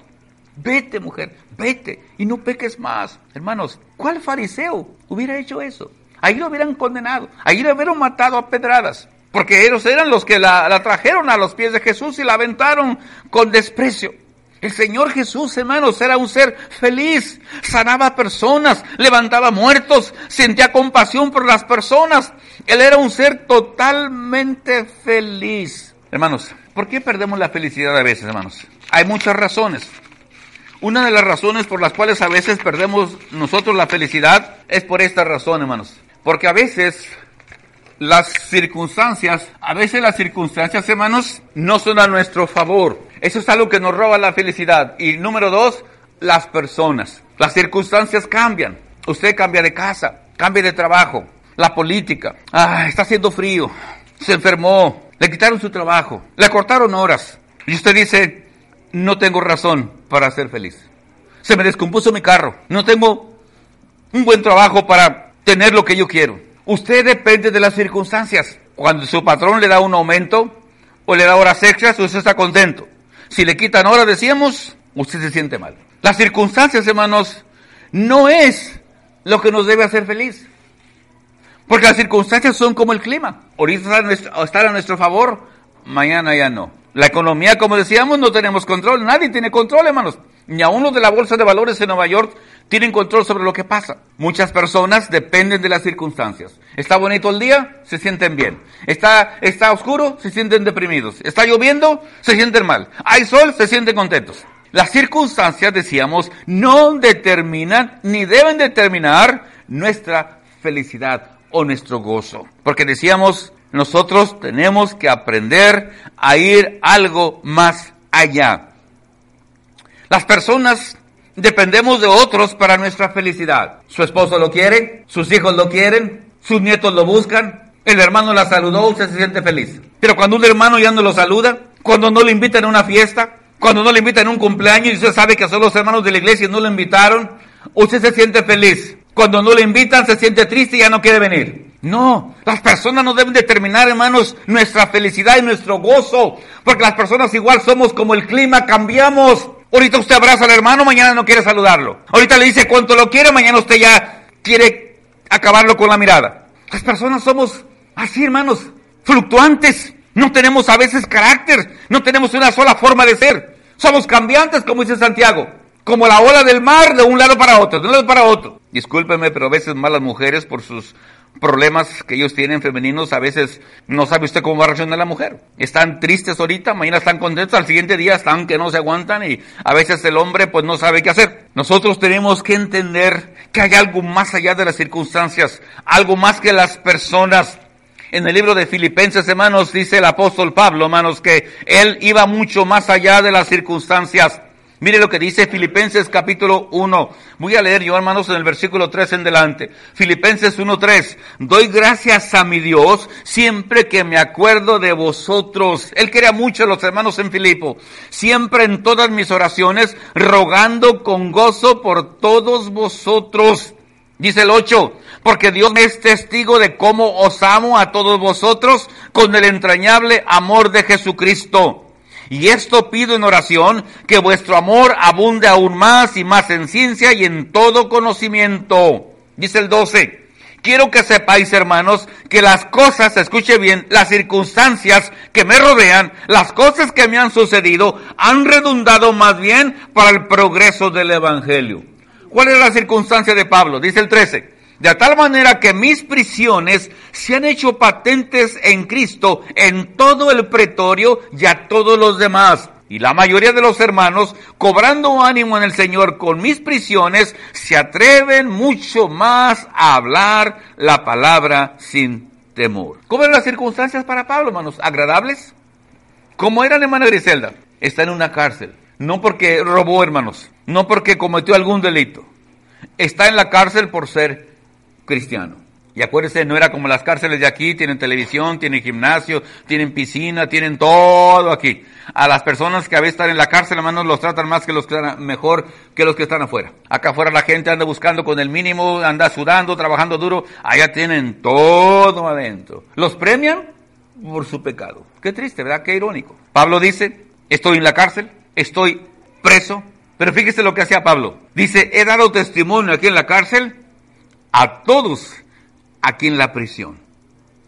Speaker 3: Vete, mujer, vete y no peques más. Hermanos, ¿cuál fariseo hubiera hecho eso? Ahí lo hubieran condenado, ahí lo hubieran matado a pedradas, porque ellos eran los que la, la trajeron a los pies de Jesús y la aventaron con desprecio. El Señor Jesús, hermanos, era un ser feliz, sanaba personas, levantaba muertos, sentía compasión por las personas. Él era un ser totalmente feliz. Hermanos, ¿por qué perdemos la felicidad a veces, hermanos? Hay muchas razones. Una de las razones por las cuales a veces perdemos nosotros la felicidad es por esta razón, hermanos. Porque a veces las circunstancias, a veces las circunstancias, hermanos, no son a nuestro favor. Eso es algo que nos roba la felicidad. Y número dos, las personas. Las circunstancias cambian. Usted cambia de casa, cambia de trabajo, la política. Ah, está haciendo frío. Se enfermó. Le quitaron su trabajo. Le cortaron horas. Y usted dice, no tengo razón para ser feliz. Se me descompuso mi carro. No tengo un buen trabajo para tener lo que yo quiero. Usted depende de las circunstancias. Cuando su patrón le da un aumento o le da horas extras, usted está contento. Si le quitan horas, decíamos, usted se siente mal. Las circunstancias, hermanos, no es lo que nos debe hacer feliz. Porque las circunstancias son como el clima. Ahorita están a nuestro favor, mañana ya no. La economía, como decíamos, no tenemos control. Nadie tiene control, hermanos. Ni aún los de la Bolsa de Valores en Nueva York tienen control sobre lo que pasa. Muchas personas dependen de las circunstancias. Está bonito el día, se sienten bien. Está, está oscuro, se sienten deprimidos. Está lloviendo, se sienten mal. Hay sol, se sienten contentos. Las circunstancias, decíamos, no determinan ni deben determinar nuestra felicidad o nuestro gozo. Porque decíamos, nosotros tenemos que aprender a ir algo más allá. Las personas dependemos de otros para nuestra felicidad. Su esposo lo quiere, sus hijos lo quieren, sus nietos lo buscan, el hermano la saludó, usted se siente feliz. Pero cuando un hermano ya no lo saluda, cuando no le invitan a una fiesta, cuando no le invitan a un cumpleaños y usted sabe que son los hermanos de la iglesia y no lo invitaron, usted se siente feliz. Cuando no le invitan, se siente triste y ya no quiere venir. No, las personas no deben determinar, hermanos, nuestra felicidad y nuestro gozo, porque las personas igual somos como el clima, cambiamos. Ahorita usted abraza al hermano, mañana no quiere saludarlo. Ahorita le dice cuánto lo quiere, mañana usted ya quiere acabarlo con la mirada. Las personas somos así, hermanos, fluctuantes. No tenemos a veces carácter, no tenemos una sola forma de ser. Somos cambiantes, como dice Santiago. Como la ola del mar de un lado para otro, de un lado para otro. Discúlpeme, pero a veces malas mujeres por sus problemas que ellos tienen femeninos, a veces no sabe usted cómo va a reaccionar la mujer. Están tristes ahorita, mañana están contentos, al siguiente día están que no se aguantan y a veces el hombre pues no sabe qué hacer. Nosotros tenemos que entender que hay algo más allá de las circunstancias, algo más que las personas. En el libro de Filipenses, hermanos, dice el apóstol Pablo, hermanos, que él iba mucho más allá de las circunstancias. Mire lo que dice Filipenses capítulo 1. Voy a leer yo, hermanos, en el versículo 3 en delante. Filipenses 1.3. Doy gracias a mi Dios siempre que me acuerdo de vosotros. Él quería mucho a los hermanos en Filipo. Siempre en todas mis oraciones, rogando con gozo por todos vosotros. Dice el 8, porque Dios es testigo de cómo os amo a todos vosotros con el entrañable amor de Jesucristo y esto pido en oración, que vuestro amor abunde aún más y más en ciencia y en todo conocimiento. Dice el 12. Quiero que sepáis, hermanos, que las cosas, escuche bien, las circunstancias que me rodean, las cosas que me han sucedido, han redundado más bien para el progreso del Evangelio. ¿Cuál es la circunstancia de Pablo? Dice el 13 de tal manera que mis prisiones se han hecho patentes en Cristo en todo el pretorio y a todos los demás. Y la mayoría de los hermanos, cobrando ánimo en el Señor con mis prisiones, se atreven mucho más a hablar la palabra sin temor. ¿Cómo eran las circunstancias para Pablo, hermanos? ¿Agradables? ¿Cómo eran, hermana Griselda? Está en una cárcel. No porque robó, hermanos. No porque cometió algún delito. Está en la cárcel por ser cristiano. Y acuérdense, no era como las cárceles de aquí, tienen televisión, tienen gimnasio, tienen piscina, tienen todo aquí. A las personas que a veces están en la cárcel, hermanos, los tratan más que los que están, mejor que los que están afuera. Acá afuera la gente anda buscando con el mínimo, anda sudando, trabajando duro. Allá tienen todo adentro. Los premian por su pecado. Qué triste, ¿verdad? Qué irónico. Pablo dice, estoy en la cárcel, estoy preso, Pero fíjese lo que hacía Pablo. Dice, he dado testimonio aquí en la cárcel a todos aquí en la prisión.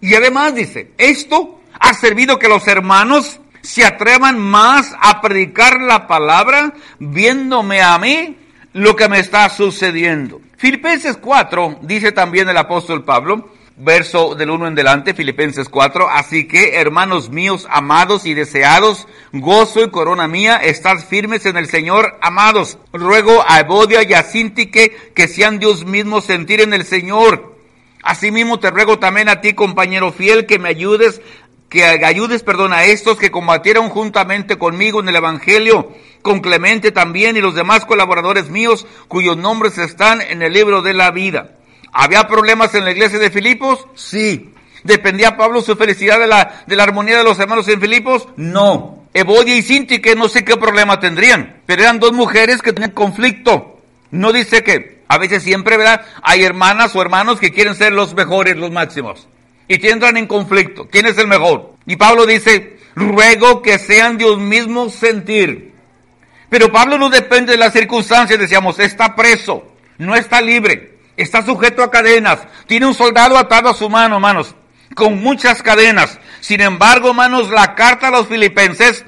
Speaker 3: Y además dice, esto ha servido que los hermanos se atrevan más a predicar la palabra viéndome a mí lo que me está sucediendo. Filipenses 4 dice también el apóstol Pablo, verso del 1 en delante, Filipenses 4, así que, hermanos míos, amados y deseados, gozo y corona mía, estad firmes en el Señor, amados. Ruego a Evodia y a Sintique que sean Dios mismo sentir en el Señor. Asimismo te ruego también a ti, compañero fiel, que me ayudes, que ayudes, perdón, a estos que combatieron juntamente conmigo en el Evangelio, con Clemente también y los demás colaboradores míos, cuyos nombres están en el libro de la vida. ¿Había problemas en la iglesia de Filipos? Sí. ¿Dependía Pablo su felicidad de la, de la armonía de los hermanos en Filipos? No. Evodia y Sinti, que no sé qué problema tendrían, pero eran dos mujeres que tenían conflicto. No dice que, a veces siempre, ¿verdad? Hay hermanas o hermanos que quieren ser los mejores, los máximos. Y entran en conflicto. ¿Quién es el mejor? Y Pablo dice, ruego que sean de un mismo sentir. Pero Pablo no depende de las circunstancias, decíamos, está preso, no está libre está sujeto a cadenas, tiene un soldado atado a su mano, hermanos, con muchas cadenas. Sin embargo, hermanos, la carta a los filipenses,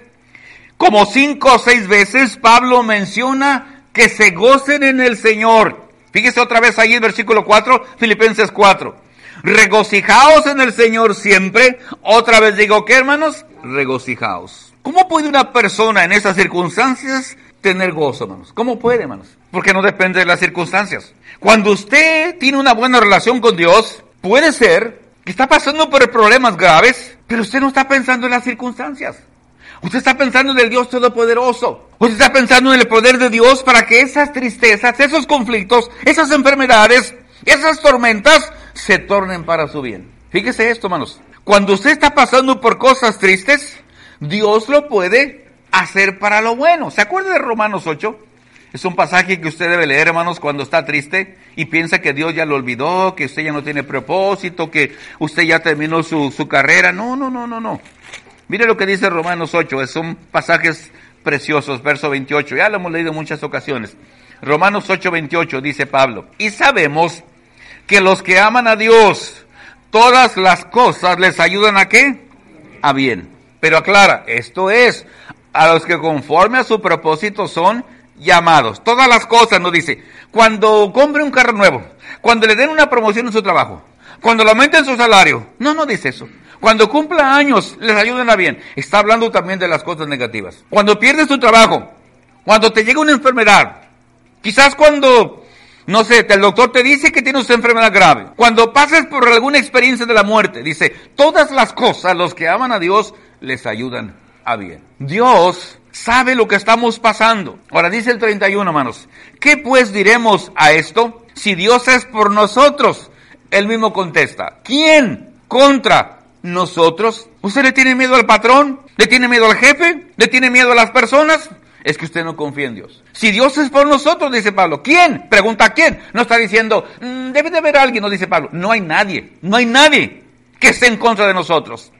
Speaker 3: como cinco o seis veces, Pablo menciona que se gocen en el Señor. Fíjese otra vez ahí en versículo 4, Filipenses 4. Regocijaos en el Señor siempre. Otra vez digo, ¿qué hermanos? Regocijaos. ¿Cómo puede una persona en esas circunstancias tener gozo, hermanos? ¿Cómo puede, hermanos? Porque no depende de las circunstancias. Cuando usted tiene una buena relación con Dios, puede ser que está pasando por problemas graves, pero usted no está pensando en las circunstancias. Usted está pensando en el Dios Todopoderoso. Usted está pensando en el poder de Dios para que esas tristezas, esos conflictos, esas enfermedades, esas tormentas se tornen para su bien. Fíjese esto, hermanos. Cuando usted está pasando por cosas tristes, Dios lo puede hacer para lo bueno. ¿Se acuerda de Romanos 8? Es un pasaje que usted debe leer, hermanos, cuando está triste y piensa que Dios ya lo olvidó, que usted ya no tiene propósito, que usted ya terminó su, su carrera. No, no, no, no, no. Mire lo que dice Romanos 8, son pasajes preciosos, verso 28. Ya lo hemos leído en muchas ocasiones. Romanos 8, 28 dice Pablo, y sabemos que los que aman a Dios, todas las cosas les ayudan a qué? A bien. Pero aclara, esto es, a los que conforme a su propósito son llamados. Todas las cosas nos dice. Cuando compre un carro nuevo, cuando le den una promoción en su trabajo, cuando le aumenten su salario. No, no dice eso. Cuando cumpla años, les ayuden a bien. Está hablando también de las cosas negativas. Cuando pierdes tu trabajo, cuando te llega una enfermedad, quizás cuando, no sé, el doctor te dice que tienes una enfermedad grave, cuando pases por alguna experiencia de la muerte, dice, todas las cosas, los que aman a Dios, les ayudan a bien. Dios sabe lo que estamos pasando. Ahora dice el 31, hermanos, ¿qué pues diremos a esto? Si Dios es por nosotros, él mismo contesta, ¿quién contra nosotros? ¿Usted le tiene miedo al patrón? ¿Le tiene miedo al jefe? ¿Le tiene miedo a las personas? Es que usted no confía en Dios. Si Dios es por nosotros, dice Pablo, ¿quién? Pregunta quién. No está diciendo, mm, debe de haber alguien, no dice Pablo. No hay nadie, no hay nadie que esté en contra de nosotros.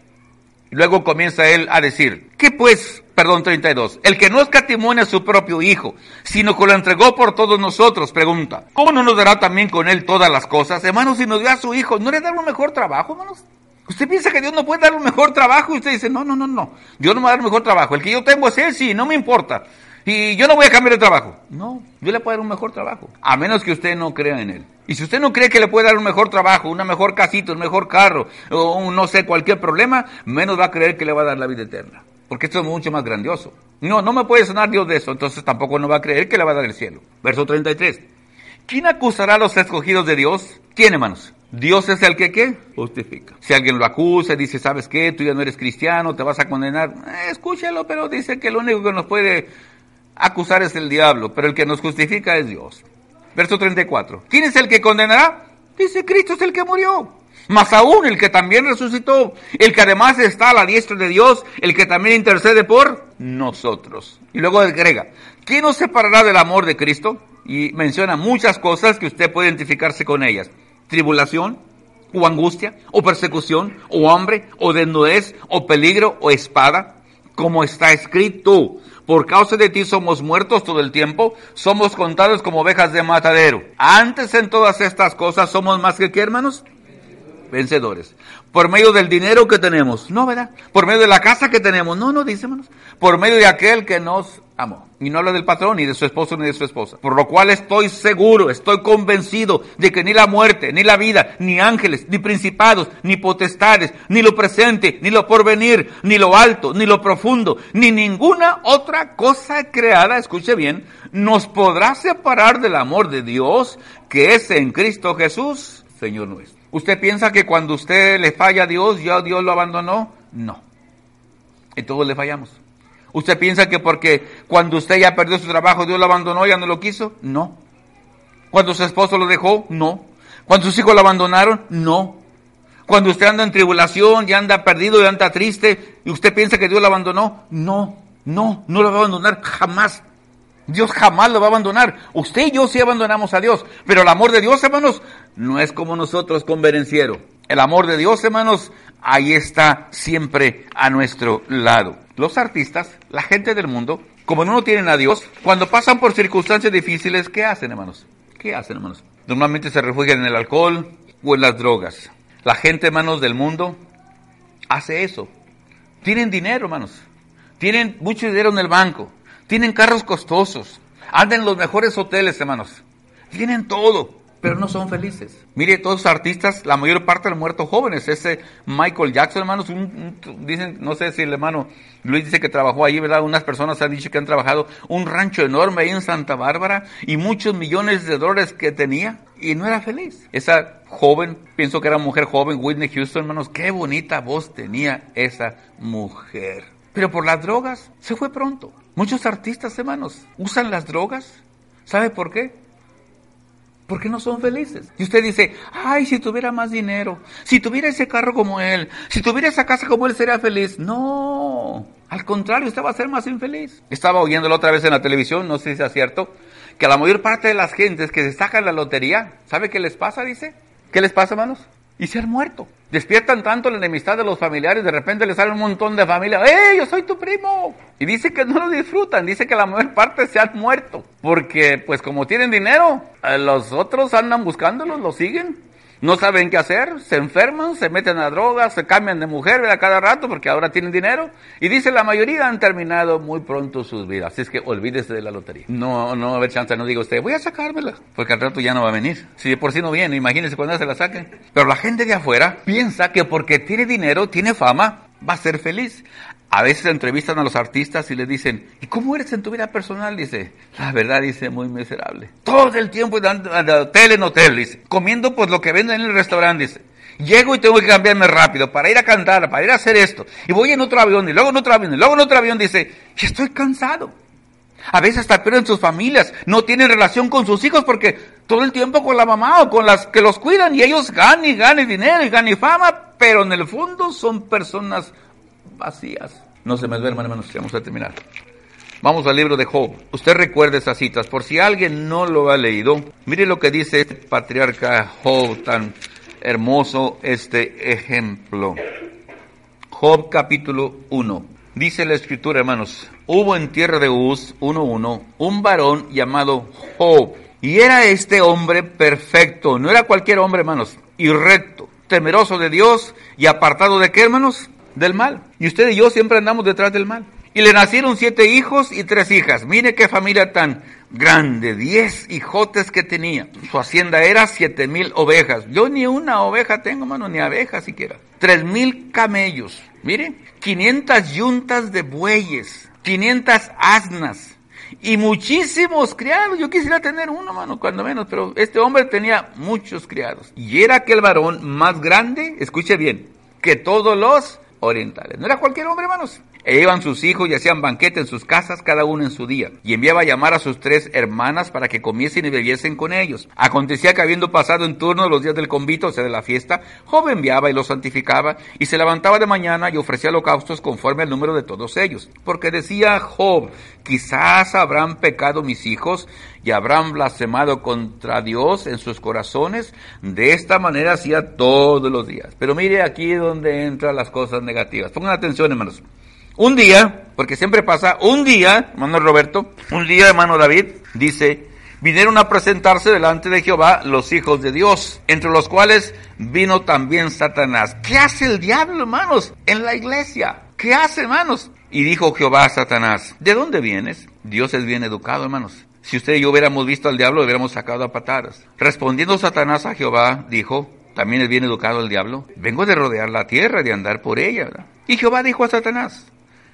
Speaker 3: Luego comienza él a decir, ¿qué pues perdón, 32. El que no escatimone a su propio Hijo, sino que lo entregó por todos nosotros, pregunta, ¿cómo no nos dará también con él todas las cosas? Hermanos, si nos dio a su Hijo, ¿no le da un mejor trabajo, hermanos? Usted piensa que Dios no puede dar un mejor trabajo y usted dice, no, no, no, no, Dios no me va a dar un mejor trabajo. El que yo tengo es él, sí, no me importa. Y yo no voy a cambiar de trabajo. No, Dios le puede dar un mejor trabajo. A menos que usted no crea en él. Y si usted no cree que le puede dar un mejor trabajo, una mejor casita, un mejor carro, o un, no sé, cualquier problema, menos va a creer que le va a dar la vida eterna. Porque esto es mucho más grandioso. No, no me puede sonar Dios de eso, entonces tampoco no va a creer que le va a dar el cielo. Verso 33. ¿Quién acusará a los escogidos de Dios? ¿Quién, hermanos? Dios es el que, ¿qué? Justifica. Si alguien lo acusa, dice, ¿sabes qué? Tú ya no eres cristiano, te vas a condenar. Eh, escúchalo, pero dice que lo único que nos puede acusar es el diablo, pero el que nos justifica es Dios. Verso 34. ¿Quién es el que condenará? Dice, Cristo es el que murió. Más aún el que también resucitó, el que además está a la diestra de Dios, el que también intercede por nosotros. Y luego agrega, ¿quién nos separará del amor de Cristo? Y menciona muchas cosas que usted puede identificarse con ellas. Tribulación, o angustia, o persecución, o hambre, o desnudez, o peligro, o espada, como está escrito. Por causa de ti somos muertos todo el tiempo, somos contados como ovejas de matadero. Antes en todas estas cosas somos más que qué, hermanos? Vencedores. Por medio del dinero que tenemos, no, ¿verdad? Por medio de la casa que tenemos, no, no, dice. Por medio de aquel que nos amó. Y no habla del patrón, ni de su esposo, ni de su esposa. Por lo cual estoy seguro, estoy convencido de que ni la muerte, ni la vida, ni ángeles, ni principados, ni potestades, ni lo presente, ni lo porvenir, ni lo alto, ni lo profundo, ni ninguna otra cosa creada, escuche bien, nos podrá separar del amor de Dios que es en Cristo Jesús, Señor nuestro. ¿Usted piensa que cuando usted le falla a Dios, ya Dios lo abandonó? No. Y todos le fallamos. ¿Usted piensa que porque cuando usted ya perdió su trabajo, Dios lo abandonó, ya no lo quiso? No. Cuando su esposo lo dejó? No. Cuando sus hijos lo abandonaron? No. Cuando usted anda en tribulación, ya anda perdido, ya anda triste, y usted piensa que Dios lo abandonó? No, no, no lo va a abandonar jamás. Dios jamás lo va a abandonar. Usted y yo sí abandonamos a Dios. Pero el amor de Dios, hermanos, no es como nosotros convenenciero. El amor de Dios, hermanos, ahí está siempre a nuestro lado. Los artistas, la gente del mundo, como no tienen a Dios, cuando pasan por circunstancias difíciles, ¿qué hacen, hermanos? ¿Qué hacen, hermanos? Normalmente se refugian en el alcohol o en las drogas. La gente, hermanos, del mundo hace eso. Tienen dinero, hermanos. Tienen mucho dinero en el banco. Tienen carros costosos. Andan en los mejores hoteles, hermanos. Tienen todo, pero no son felices. Mire, todos los artistas, la mayor parte han muerto jóvenes. Ese Michael Jackson, hermanos, dicen, no sé si el hermano Luis dice que trabajó ahí, ¿verdad? Unas personas han dicho que han trabajado un rancho enorme ahí en Santa Bárbara y muchos millones de dólares que tenía y no era feliz. Esa joven, pienso que era mujer joven, Whitney Houston, hermanos, qué bonita voz tenía esa mujer. Pero por las drogas se fue pronto. Muchos artistas, hermanos, usan las drogas. ¿Sabe por qué? Porque no son felices. Y usted dice, ay, si tuviera más dinero, si tuviera ese carro como él, si tuviera esa casa como él, sería feliz. No, al contrario, usted va a ser más infeliz. Estaba oyéndolo otra vez en la televisión, no sé si es cierto, que la mayor parte de las gentes que se sacan la lotería, ¿sabe qué les pasa? Dice, ¿qué les pasa, hermanos? Y se han muerto. Despiertan tanto la enemistad de los familiares, de repente les sale un montón de familia, ¡eh, yo soy tu primo! Y dice que no lo disfrutan, dice que la mayor parte se han muerto, porque pues como tienen dinero, eh, los otros andan buscándolos, los siguen, no saben qué hacer, se enferman, se meten a drogas, se cambian de mujer a cada rato porque ahora tienen dinero. Y dice la mayoría han terminado muy pronto sus vidas. Así es que olvídese de la lotería. No, no va a haber chance, no diga usted, voy a sacármela, porque al rato ya no va a venir. Si por sí no viene, imagínese cuando se la saquen. Pero la gente de afuera piensa que porque tiene dinero, tiene fama, va a ser feliz. A veces entrevistan a los artistas y les dicen, ¿y cómo eres en tu vida personal? Dice, la verdad, dice, muy miserable. Todo el tiempo de hotel en hotel, dice, comiendo pues lo que venden en el restaurante, dice. Llego y tengo que cambiarme rápido para ir a cantar, para ir a hacer esto. Y voy en otro avión, y luego en otro avión, y luego en otro avión, dice, y estoy cansado. A veces hasta pierden sus familias, no tienen relación con sus hijos porque todo el tiempo con la mamá o con las que los cuidan y ellos ganan y ganan dinero y ganan fama, pero en el fondo son personas vacías. No se me duerman, hermanos, vamos a terminar. Vamos al libro de Job. Usted recuerde esas citas, por si alguien no lo ha leído. Mire lo que dice este patriarca Job, tan hermoso este ejemplo. Job capítulo 1. Dice la escritura, hermanos, hubo en tierra de Uz 1.1 un varón llamado Job. Y era este hombre perfecto, no era cualquier hombre, hermanos, y recto, temeroso de Dios y apartado de qué, hermanos? Del mal. Y usted y yo siempre andamos detrás del mal. Y le nacieron siete hijos y tres hijas. Mire qué familia tan grande, diez hijotes que tenía. Su hacienda era siete mil ovejas. Yo ni una oveja tengo, mano, ni abeja siquiera. Tres mil camellos. Mire, quinientas yuntas de bueyes, quinientas asnas y muchísimos criados. Yo quisiera tener uno, mano, cuando menos, pero este hombre tenía muchos criados. Y era aquel varón más grande, escuche bien, que todos los orientales. No era cualquier hombre, hermanos. E iban sus hijos y hacían banquete en sus casas, cada uno en su día. Y enviaba a llamar a sus tres hermanas para que comiesen y bebiesen con ellos. Acontecía que habiendo pasado en turno los días del convito, o sea, de la fiesta, Job enviaba y los santificaba, y se levantaba de mañana y ofrecía holocaustos conforme al número de todos ellos. Porque decía Job, quizás habrán pecado mis hijos y habrán blasfemado contra Dios en sus corazones. De esta manera hacía todos los días. Pero mire aquí donde entran las cosas negativas. Pongan atención, hermanos. Un día, porque siempre pasa, un día, hermano Roberto, un día, hermano David, dice, vinieron a presentarse delante de Jehová los hijos de Dios, entre los cuales vino también Satanás. ¿Qué hace el diablo, hermanos, en la iglesia? ¿Qué hace, hermanos? Y dijo Jehová a Satanás, ¿de dónde vienes? Dios es bien educado, hermanos. Si usted y yo hubiéramos visto al diablo, lo hubiéramos sacado a patadas. Respondiendo Satanás a Jehová, dijo, también es bien educado el diablo. Vengo de rodear la tierra, de andar por ella. Y Jehová dijo a Satanás,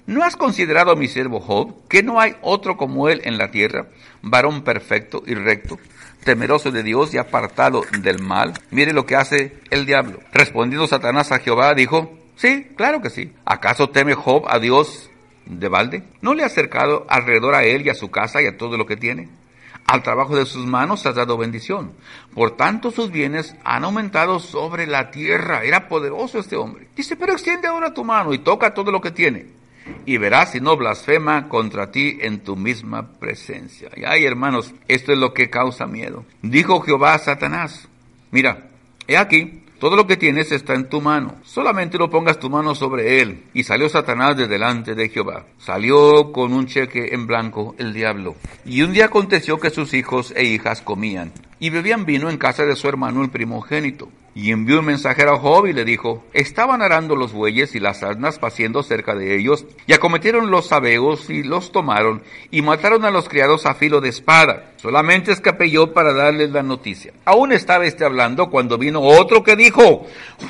Speaker 3: ¿no has considerado a mi siervo Job, que no hay otro como él en la tierra, varón perfecto y recto, temeroso de Dios y apartado del mal? Mire lo que hace el diablo. Respondiendo Satanás a Jehová, dijo, sí, claro que sí. ¿Acaso teme Job a Dios de balde? ¿No le ha acercado alrededor a él y a su casa y a todo lo que tiene? Al trabajo de sus manos has dado bendición. Por tanto, sus bienes han aumentado sobre la tierra. Era poderoso este hombre. Dice, pero extiende ahora tu mano y toca todo lo que tiene. Y verás si no blasfema contra ti en tu misma presencia. Y ay, hermanos, esto es lo que causa miedo. Dijo Jehová a Satanás, mira, he aquí, todo lo que tienes está en tu mano. Solamente no pongas tu mano sobre él. Y salió Satanás de delante de Jehová. Salió con un cheque en blanco el diablo. Y un día aconteció que sus hijos e hijas comían y bebían vino en casa de su hermano el primogénito. Y envió un mensajero a Job y le dijo, estaban arando los bueyes y las asnas paciendo cerca de ellos, y acometieron los sabeos y los tomaron, y mataron a los criados a filo de espada. Solamente escapé yo para darles la noticia. Aún estaba este hablando cuando vino otro que dijo,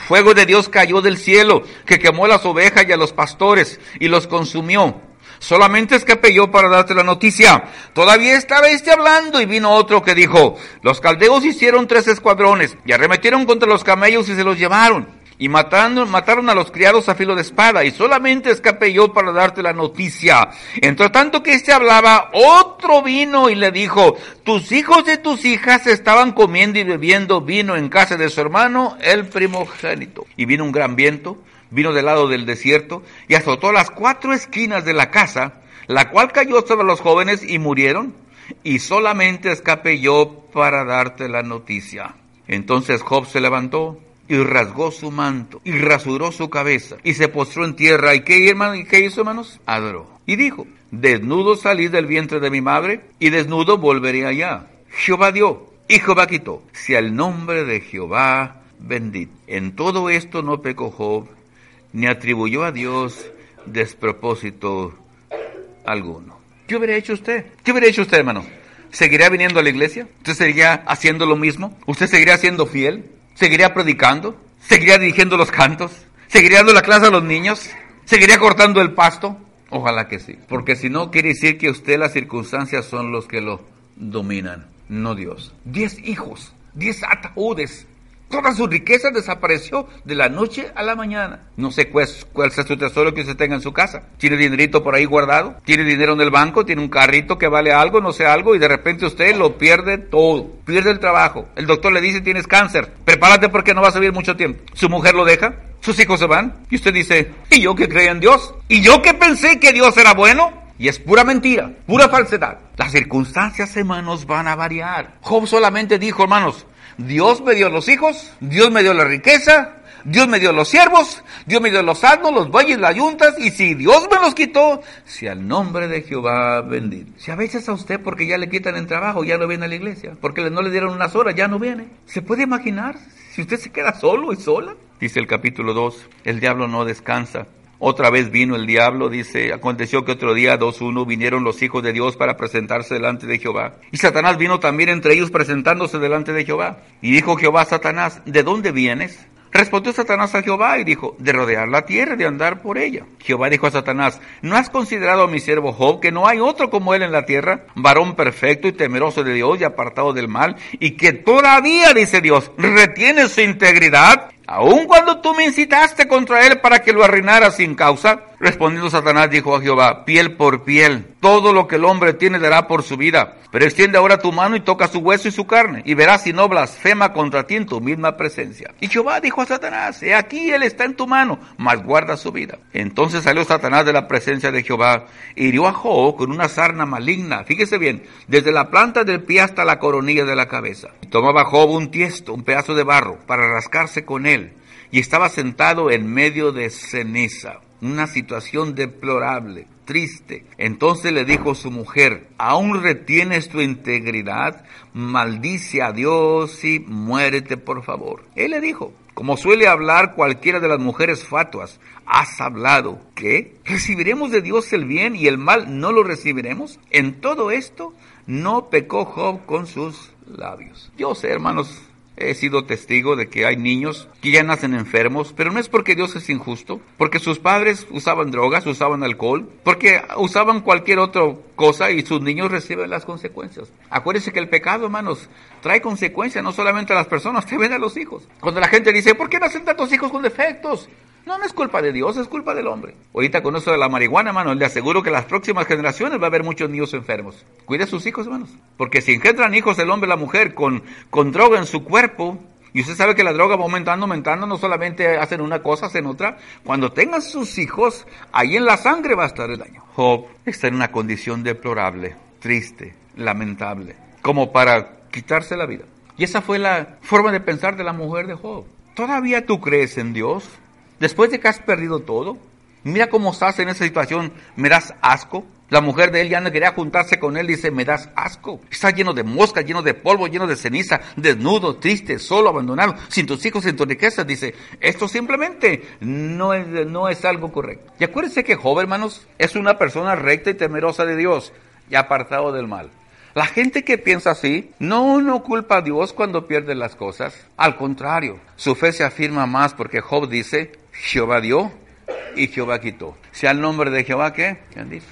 Speaker 3: fuego de Dios cayó del cielo, que quemó las ovejas y a los pastores, y los consumió. Solamente escapé yo para darte la noticia. Todavía estaba este hablando y vino otro que dijo, los caldeos hicieron tres escuadrones y arremetieron contra los camellos y se los llevaron. Y matando, mataron a los criados a filo de espada, y solamente escapé yo para darte la noticia. Entre tanto que éste hablaba, otro vino y le dijo, tus hijos y tus hijas estaban comiendo y bebiendo vino en casa de su hermano, el primogénito. Y vino un gran viento, vino del lado del desierto y azotó las cuatro esquinas de la casa, la cual cayó sobre los jóvenes y murieron, y solamente escapé yo para darte la noticia. Entonces Job se levantó y rasgó su manto y rasuró su cabeza y se postró en tierra. ¿Y qué, hermano, qué hizo, hermanos? Adoró. Y dijo, desnudo salí del vientre de mi madre y desnudo volveré allá. Jehová dio y Jehová quitó. Si el nombre de Jehová bendito. En todo esto no pecó Job ni atribuyó a Dios despropósito alguno. ¿Qué hubiera hecho usted? ¿Qué hubiera hecho usted, hermano? ¿Seguiría viniendo a la iglesia? ¿Usted seguiría haciendo lo mismo? ¿Usted seguiría siendo fiel? ¿Seguiría predicando? ¿Seguiría dirigiendo los cantos? ¿Seguiría dando la clase a los niños? ¿Seguiría cortando el pasto? Ojalá que sí. Porque si no, quiere decir que usted las circunstancias son los que lo dominan, no Dios. Diez hijos, diez ataúdes, Toda su riqueza desapareció de la noche a la mañana. No sé cuál, cuál sea su tesoro que usted tenga en su casa. ¿Tiene dinerito por ahí guardado? ¿Tiene dinero en el banco? ¿Tiene un carrito que vale algo? No sé algo. Y de repente usted lo pierde todo. Pierde el trabajo. El doctor le dice tienes cáncer. Prepárate porque no vas a vivir mucho tiempo. Su mujer lo deja. Sus hijos se van. Y usted dice, ¿y yo que creía en Dios? ¿Y yo que pensé que Dios era bueno? Y es pura mentira, pura falsedad. Las circunstancias, hermanos, van a variar. Job solamente dijo, hermanos, Dios me dio los hijos, Dios me dio la riqueza, Dios me dio los siervos, Dios me dio los asnos, los bueyes, las yuntas, y si Dios me los quitó, si al nombre de Jehová bendito. Si a veces a usted porque ya le quitan el trabajo, ya no viene a la iglesia, porque no le dieron unas horas, ya no viene. ¿Se puede imaginar si usted se queda solo y sola? Dice el capítulo 2, el diablo no descansa otra vez vino el diablo, dice, aconteció que otro día, dos uno, vinieron los hijos de Dios para presentarse delante de Jehová. Y Satanás vino también entre ellos presentándose delante de Jehová. Y dijo Jehová a Satanás, ¿de dónde vienes? Respondió Satanás a Jehová y dijo, de rodear la tierra, de andar por ella. Jehová dijo a Satanás, ¿no has considerado a mi siervo Job, que no hay otro como él en la tierra, varón perfecto y temeroso de Dios y apartado del mal, y que todavía, dice Dios, retiene su integridad Aun cuando tú me incitaste contra él para que lo arruinara sin causa, respondiendo Satanás dijo a Jehová, piel por piel, todo lo que el hombre tiene dará por su vida. Pero extiende ahora tu mano y toca su hueso y su carne, y verás si no blasfema contra ti en tu misma presencia. Y Jehová dijo a Satanás, he aquí él está en tu mano, mas guarda su vida. Entonces salió Satanás de la presencia de Jehová, y hirió a Job con una sarna maligna, fíjese bien, desde la planta del pie hasta la coronilla de la cabeza. Y tomaba Job un tiesto, un pedazo de barro, para rascarse con él y estaba sentado en medio de ceniza. una situación deplorable, triste. Entonces le dijo su mujer, ¿aún retienes tu integridad? Maldice a Dios y muérete por favor. Él le dijo, como suele hablar cualquiera de las mujeres fatuas, has hablado. ¿Qué? ¿Recibiremos de Dios el bien y el mal no lo recibiremos? En todo esto no pecó Job con sus labios. Yo sé, hermanos, He sido testigo de que hay niños que ya nacen enfermos, pero no es porque Dios es injusto, porque sus padres usaban drogas, usaban alcohol, porque usaban cualquier otra cosa y sus niños reciben las consecuencias. Acuérdense que el pecado, hermanos, trae consecuencias no solamente a las personas, también a los hijos. Cuando la gente dice, ¿por qué nacen tantos hijos con defectos? No, no es culpa de Dios, es culpa del hombre. Ahorita con eso de la marihuana, hermanos, le aseguro que las próximas generaciones va a haber muchos niños enfermos. Cuide a sus hijos, hermanos. Porque si engendran hijos el hombre y la mujer con, con droga en su cuerpo, y usted sabe que la droga va aumentando, aumentando, no solamente hacen una cosa, hacen otra. Cuando tengan sus hijos, ahí en la sangre va a estar el daño. Job está en una condición deplorable, triste, lamentable, como para quitarse la vida. Y esa fue la forma de pensar de la mujer de Job. ¿Todavía tú crees en Dios? Después de que has perdido todo, mira cómo estás en esa situación, me das asco. La mujer de él ya no quería juntarse con él, dice, me das asco. Está lleno de moscas, lleno de polvo, lleno de ceniza, desnudo, triste, solo, abandonado, sin tus hijos, sin tus riquezas. Dice, esto simplemente no es, no es algo correcto. Y acuérdense que Job, hermanos, es una persona recta y temerosa de Dios y apartado del mal. La gente que piensa así no, no culpa a Dios cuando pierde las cosas. Al contrario, su fe se afirma más porque Job dice, Jehová dio y Jehová quitó. Sea el nombre de Jehová que,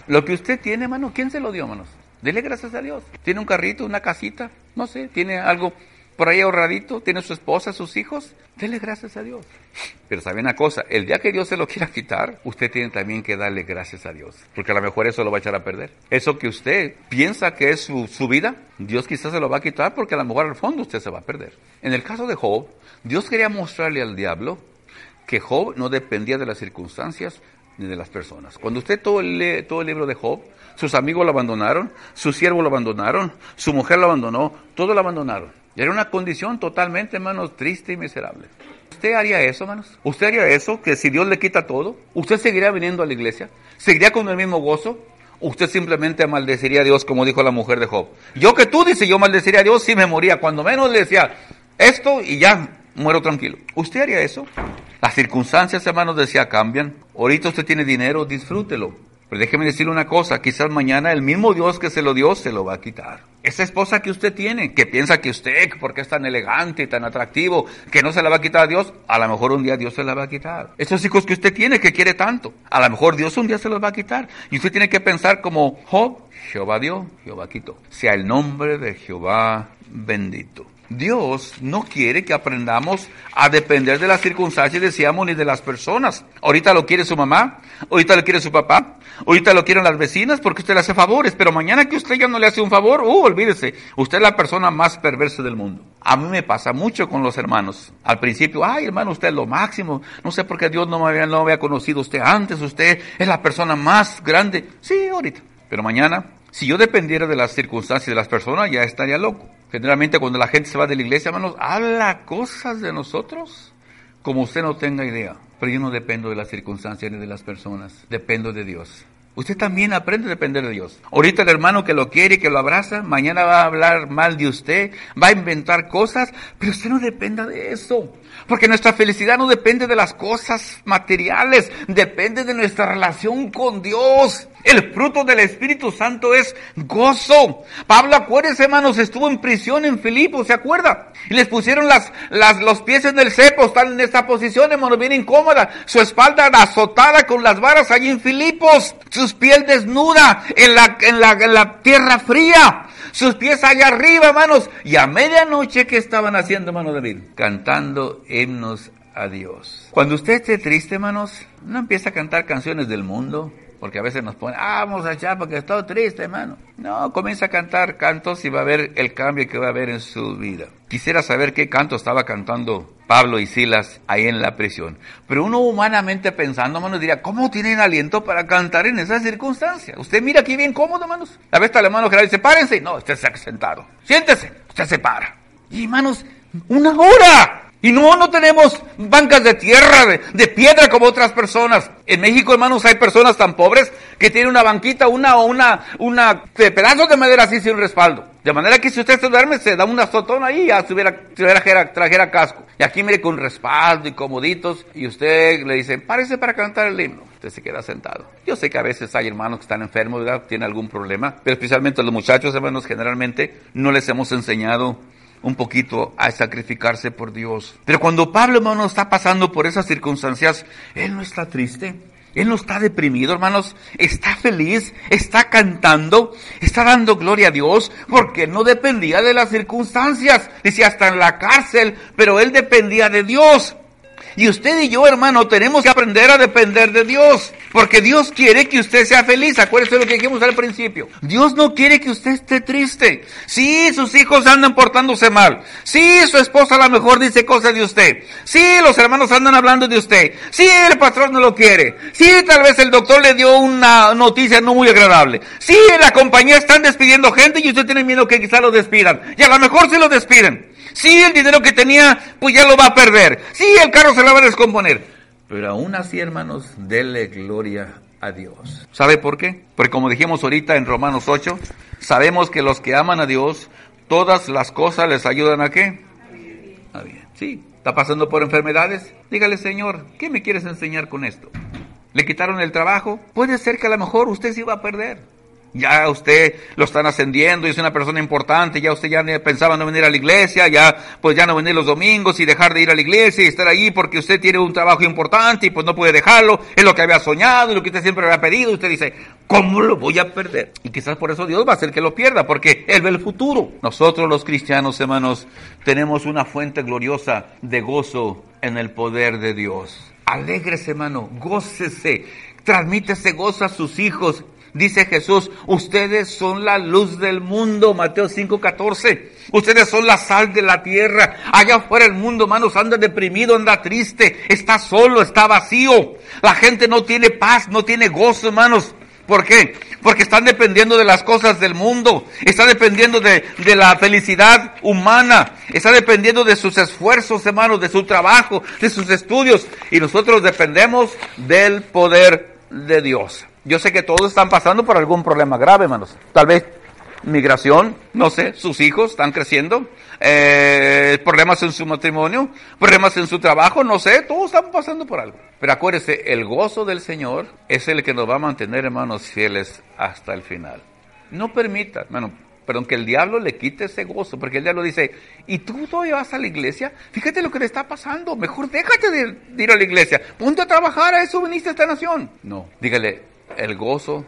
Speaker 3: Lo que usted tiene, hermano, ¿quién se lo dio, hermanos? Dele gracias a Dios. ¿Tiene un carrito, una casita? No sé, ¿tiene algo por ahí ahorradito? ¿Tiene su esposa, sus hijos? Dele gracias a Dios. Pero sabe una cosa, el día que Dios se lo quiera quitar, usted tiene también que darle gracias a Dios, porque a lo mejor eso lo va a echar a perder. Eso que usted piensa que es su, su vida, Dios quizás se lo va a quitar porque a lo mejor al fondo usted se va a perder. En el caso de Job, Dios quería mostrarle al diablo que Job no dependía de las circunstancias ni de las personas. Cuando usted todo lee todo el libro de Job, sus amigos lo abandonaron, su siervo lo abandonaron, su mujer lo abandonó, todo lo abandonaron. Y era una condición totalmente, hermanos, triste y miserable. ¿Usted haría eso, hermanos? ¿Usted haría eso? Que si Dios le quita todo, ¿usted seguiría viniendo a la iglesia? ¿Seguiría con el mismo gozo? ¿Usted simplemente maldeciría a Dios como dijo la mujer de Job? Yo que tú dices, yo maldeciría a Dios si me moría. Cuando menos le decía esto y ya muero tranquilo. ¿Usted haría eso? Las circunstancias, hermanos, decía, cambian. Ahorita usted tiene dinero, disfrútelo. Pero déjeme decirle una cosa, quizás mañana el mismo Dios que se lo dio se lo va a quitar. Esa esposa que usted tiene, que piensa que usted, porque es tan elegante y tan atractivo, que no se la va a quitar a Dios, a lo mejor un día Dios se la va a quitar. Esos hijos que usted tiene, que quiere tanto, a lo mejor Dios un día se los va a quitar. Y usted tiene que pensar como Job, Jehová dio, Jehová quitó. Sea el nombre de Jehová bendito. Dios no quiere que aprendamos a depender de las circunstancias, decíamos, ni de las personas. Ahorita lo quiere su mamá, ahorita lo quiere su papá, ahorita lo quieren las vecinas porque usted le hace favores, pero mañana que usted ya no le hace un favor, uh, olvídese, usted es la persona más perversa del mundo. A mí me pasa mucho con los hermanos. Al principio, ay hermano, usted es lo máximo, no sé por qué Dios no me había, no había conocido usted antes, usted es la persona más grande. Sí, ahorita. Pero mañana, si yo dependiera de las circunstancias de las personas, ya estaría loco. Generalmente cuando la gente se va de la iglesia, hermanos, habla cosas de nosotros como usted no tenga idea. Pero yo no dependo de las circunstancias ni de las personas, dependo de Dios. Usted también aprende a depender de Dios. Ahorita el hermano que lo quiere que lo abraza, mañana va a hablar mal de usted, va a inventar cosas, pero usted no dependa de eso. Porque nuestra felicidad no depende de las cosas materiales, depende de nuestra relación con Dios. El fruto del Espíritu Santo es gozo. Pablo, acuérdense, hermanos, estuvo en prisión en Filipo, ¿se acuerda? Y les pusieron las, las, los pies en el cepo, están en esta posición, hermano, bien incómoda. Su espalda azotada con las varas allí en Filipos. Sus pies desnuda en la, en la, en la tierra fría sus pies allá arriba, hermanos. Y a medianoche, ¿qué estaban haciendo, hermano David? Cantando himnos a Dios. Cuando usted esté triste, hermanos, no empieza a cantar canciones del mundo, porque a veces nos pone, ah, vamos a echar porque estoy triste, hermano. No, comienza a cantar cantos y va a ver el cambio que va a haber en su vida. Quisiera saber qué canto estaba cantando Pablo y Silas ahí en la prisión. Pero uno humanamente pensando, hermanos, diría, ¿cómo tienen aliento para cantar en esas circunstancias? Usted mira aquí bien cómodo, hermanos. La vez está el hermano que le dice, párense. No, usted se ha sentado. Siéntese. Usted se para. Y hermanos, una hora. Y no, no tenemos bancas de tierra, de, piedra como otras personas. En México, hermanos, hay personas tan pobres que tienen una banquita, una o una, una pedazo de madera así sin respaldo. De manera que si usted se duerme, se da un azotón ahí, ya si hubiera, trajera, casco. Y aquí mire con respaldo y comoditos, y usted le dice, párese para cantar el himno. Usted se queda sentado. Yo sé que a veces hay hermanos que están enfermos, ¿verdad? Tienen algún problema, pero especialmente los muchachos, hermanos, generalmente no les hemos enseñado un poquito a sacrificarse por Dios. Pero cuando Pablo, hermano, está pasando por esas circunstancias, él no está triste. Él no está deprimido, hermanos. Está feliz, está cantando, está dando gloria a Dios, porque no dependía de las circunstancias. Dice hasta en la cárcel, pero él dependía de Dios. Y usted y yo, hermano, tenemos que aprender a depender de Dios. Porque Dios quiere que usted sea feliz. Acuérdese de lo que dijimos al principio. Dios no quiere que usted esté triste. Sí, sus hijos andan portándose mal. Sí, su esposa a lo mejor dice cosas de usted. Sí, los hermanos andan hablando de usted. Sí, el patrón no lo quiere. Sí, tal vez el doctor le dio una noticia no muy agradable. Sí, la compañía están despidiendo gente y usted tiene miedo que quizá lo despidan. Y a lo mejor se lo despiden. Sí, el dinero que tenía, pues ya lo va a perder. Sí, el carro se lo va a descomponer. Pero aún así, hermanos, dele gloria a Dios. ¿Sabe por qué? Porque como dijimos ahorita en Romanos 8, sabemos que los que aman a Dios, todas las cosas les ayudan a qué? A bien. Sí, está pasando por enfermedades. Dígale, Señor, ¿qué me quieres enseñar con esto? ¿Le quitaron el trabajo? Puede ser que a lo mejor usted se iba a perder ya usted lo están ascendiendo y es una persona importante, ya usted ya pensaba no venir a la iglesia, ya pues ya no venir los domingos y dejar de ir a la iglesia y estar ahí porque usted tiene un trabajo importante y pues no puede dejarlo, es lo que había soñado y lo que usted siempre había pedido, usted dice, ¿cómo lo voy a perder? Y quizás por eso Dios va a hacer que lo pierda, porque Él ve el futuro. Nosotros los cristianos, hermanos, tenemos una fuente gloriosa de gozo en el poder de Dios. Alégrese, hermano, gócese, transmite ese gozo a sus hijos Dice Jesús, ustedes son la luz del mundo, Mateo 5:14. Ustedes son la sal de la tierra. Allá afuera el mundo, hermanos, anda deprimido, anda triste, está solo, está vacío. La gente no tiene paz, no tiene gozo, hermanos. ¿Por qué? Porque están dependiendo de las cosas del mundo, está dependiendo de, de, la felicidad humana, está dependiendo de sus esfuerzos, hermanos, de su trabajo, de sus estudios. Y nosotros dependemos del poder de Dios. Yo sé que todos están pasando por algún problema grave, hermanos. Tal vez migración, no sé, sus hijos están creciendo, eh, problemas en su matrimonio, problemas en su trabajo, no sé, todos están pasando por algo. Pero acuérdese, el gozo del Señor es el que nos va a mantener, hermanos, fieles hasta el final. No permita, hermano, perdón, que el diablo le quite ese gozo, porque el diablo dice, ¿y tú todavía vas a la iglesia? Fíjate lo que le está pasando, mejor déjate de, de ir a la iglesia, ponte a trabajar, a eso viniste a esta nación. No, dígale, el gozo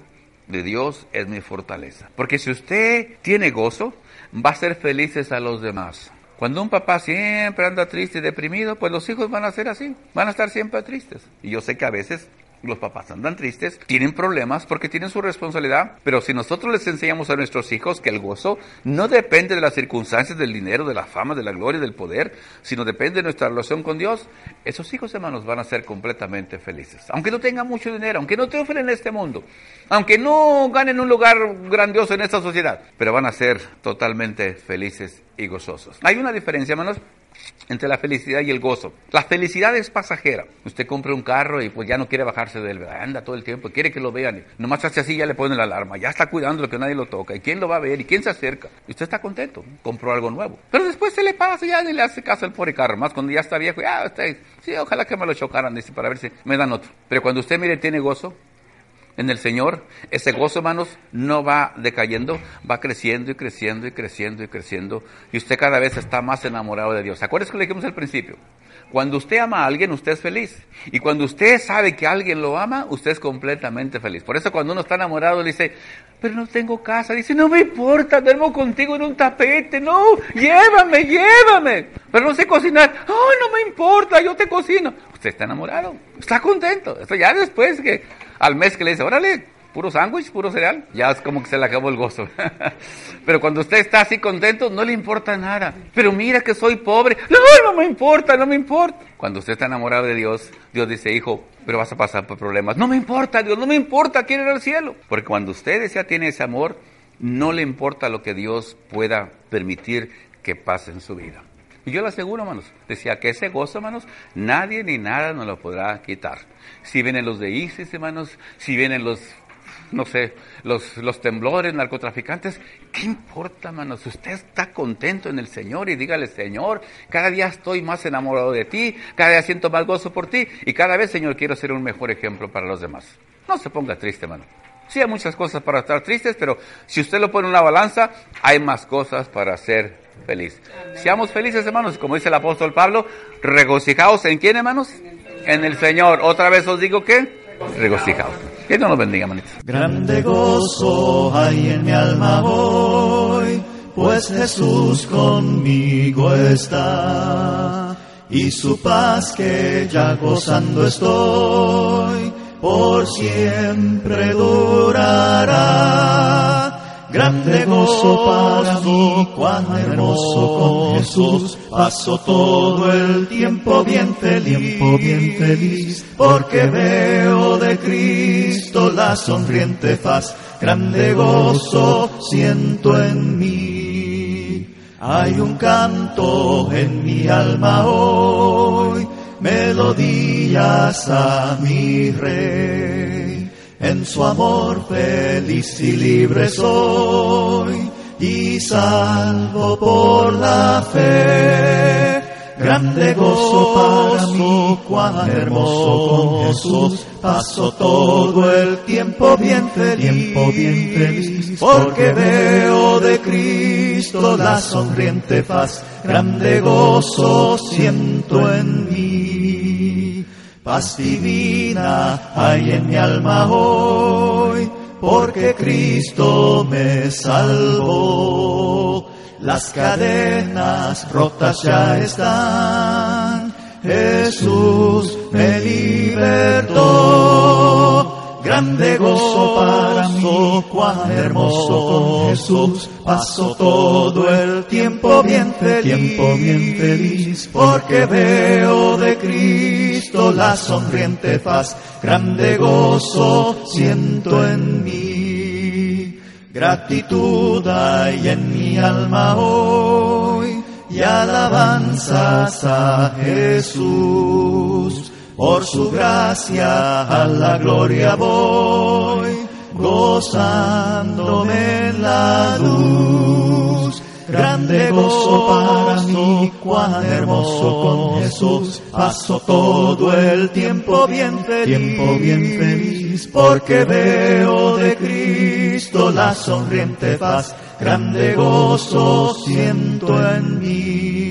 Speaker 3: de Dios es mi fortaleza. Porque si usted tiene gozo, va a ser felices a los demás. Cuando un papá siempre anda triste y deprimido, pues los hijos van a ser así, van a estar siempre tristes. Y yo sé que a veces los papás andan tristes, tienen problemas porque tienen su responsabilidad, pero si nosotros les enseñamos a nuestros hijos que el gozo no depende de las circunstancias, del dinero, de la fama, de la gloria, del poder, sino depende de nuestra relación con Dios, esos hijos hermanos van a ser completamente felices. Aunque no tengan mucho dinero, aunque no triunfen en este mundo, aunque no ganen un lugar grandioso en esta sociedad, pero van a ser totalmente felices y gozosos. Hay una diferencia, hermanos, entre la felicidad y el gozo. La felicidad es pasajera. Usted compra un carro y pues ya no quiere bajarse de él, anda todo el tiempo, quiere que lo vean. Nomás hace así, ya le ponen la alarma, ya está cuidando lo que nadie lo toca. ¿Y quién lo va a ver? ¿Y quién se acerca? Usted está contento, compró algo nuevo. Pero después se le pasa, ya ni le hace caso al pobre carro. Más cuando ya está viejo, ya está, sí, ojalá que me lo chocaran, dice, para ver si me dan otro. Pero cuando usted mire, tiene gozo, en el Señor, ese gozo, hermanos, no va decayendo, va creciendo y creciendo y creciendo y creciendo. Y usted cada vez está más enamorado de Dios. ¿Se acuerdan que le dijimos al principio? Cuando usted ama a alguien, usted es feliz. Y cuando usted sabe que alguien lo ama, usted es completamente feliz. Por eso cuando uno está enamorado, le dice, pero no tengo casa. Dice, no me importa, duermo contigo en un tapete. No, llévame, llévame. Pero no sé cocinar. Oh, no me importa, yo te cocino. Usted está enamorado, está contento. Eso ya después que al mes que le dice, órale, puro sándwich, puro cereal, ya es como que se le acabó el gozo. Pero cuando usted está así contento, no le importa nada. Pero mira que soy pobre. No, no me importa, no me importa. Cuando usted está enamorado de Dios, Dios dice, hijo, pero vas a pasar por problemas. No me importa, Dios, no me importa, quiero ir al cielo. Porque cuando usted ya tiene ese amor, no le importa lo que Dios pueda permitir que pase en su vida. Y yo le aseguro, hermanos, decía que ese gozo, hermanos, nadie ni nada nos lo podrá quitar. Si vienen los de ISIS, hermanos, si vienen los, no sé, los, los temblores, narcotraficantes, ¿qué importa, hermanos? Usted está contento en el Señor y dígale, Señor, cada día estoy más enamorado de ti, cada día siento más gozo por ti y cada vez, Señor, quiero ser un mejor ejemplo para los demás. No se ponga triste, hermano. Sí, hay muchas cosas para estar tristes, pero si usted lo pone en una balanza, hay más cosas para ser feliz. Seamos felices, hermanos, como dice el apóstol Pablo, regocijaos en quién, hermanos? En el Señor. Otra vez os digo que regocijaos. Que Dios nos bendiga, hermanitos.
Speaker 1: Grande gozo hay en mi alma hoy, pues Jesús conmigo está. Y su paz que ya gozando estoy, por siempre durará. Grande gozo para mí, cuán hermoso con Jesús, paso todo el tiempo bien feliz, tiempo bien feliz, porque veo de Cristo la sonriente faz, grande gozo siento en mí. Hay un canto en mi alma hoy, melodías a mi rey en su amor feliz y libre soy y salvo por la fe. Grande gozo para mí, cuán hermoso con Jesús, paso todo el tiempo bien feliz, tiempo bien feliz, porque veo de Cristo la sonriente faz, grande gozo siento en mí. Paz divina hay en mi alma hoy, porque Cristo me salvó. Las cadenas rotas ya están, Jesús me libertó. Grande gozo para mí, cuán hermoso Jesús, paso todo el tiempo bien tiempo bien feliz, porque veo de Cristo la sonriente faz, grande gozo siento en mí. Gratitud hay en mi alma hoy y alabanzas a Jesús. Por su gracia a la gloria voy, gozándome en la luz. Grande gozo para mí, cuán hermoso con Jesús. Paso todo el tiempo bien feliz, tiempo bien feliz, porque veo de Cristo la sonriente paz. Grande gozo siento en mí.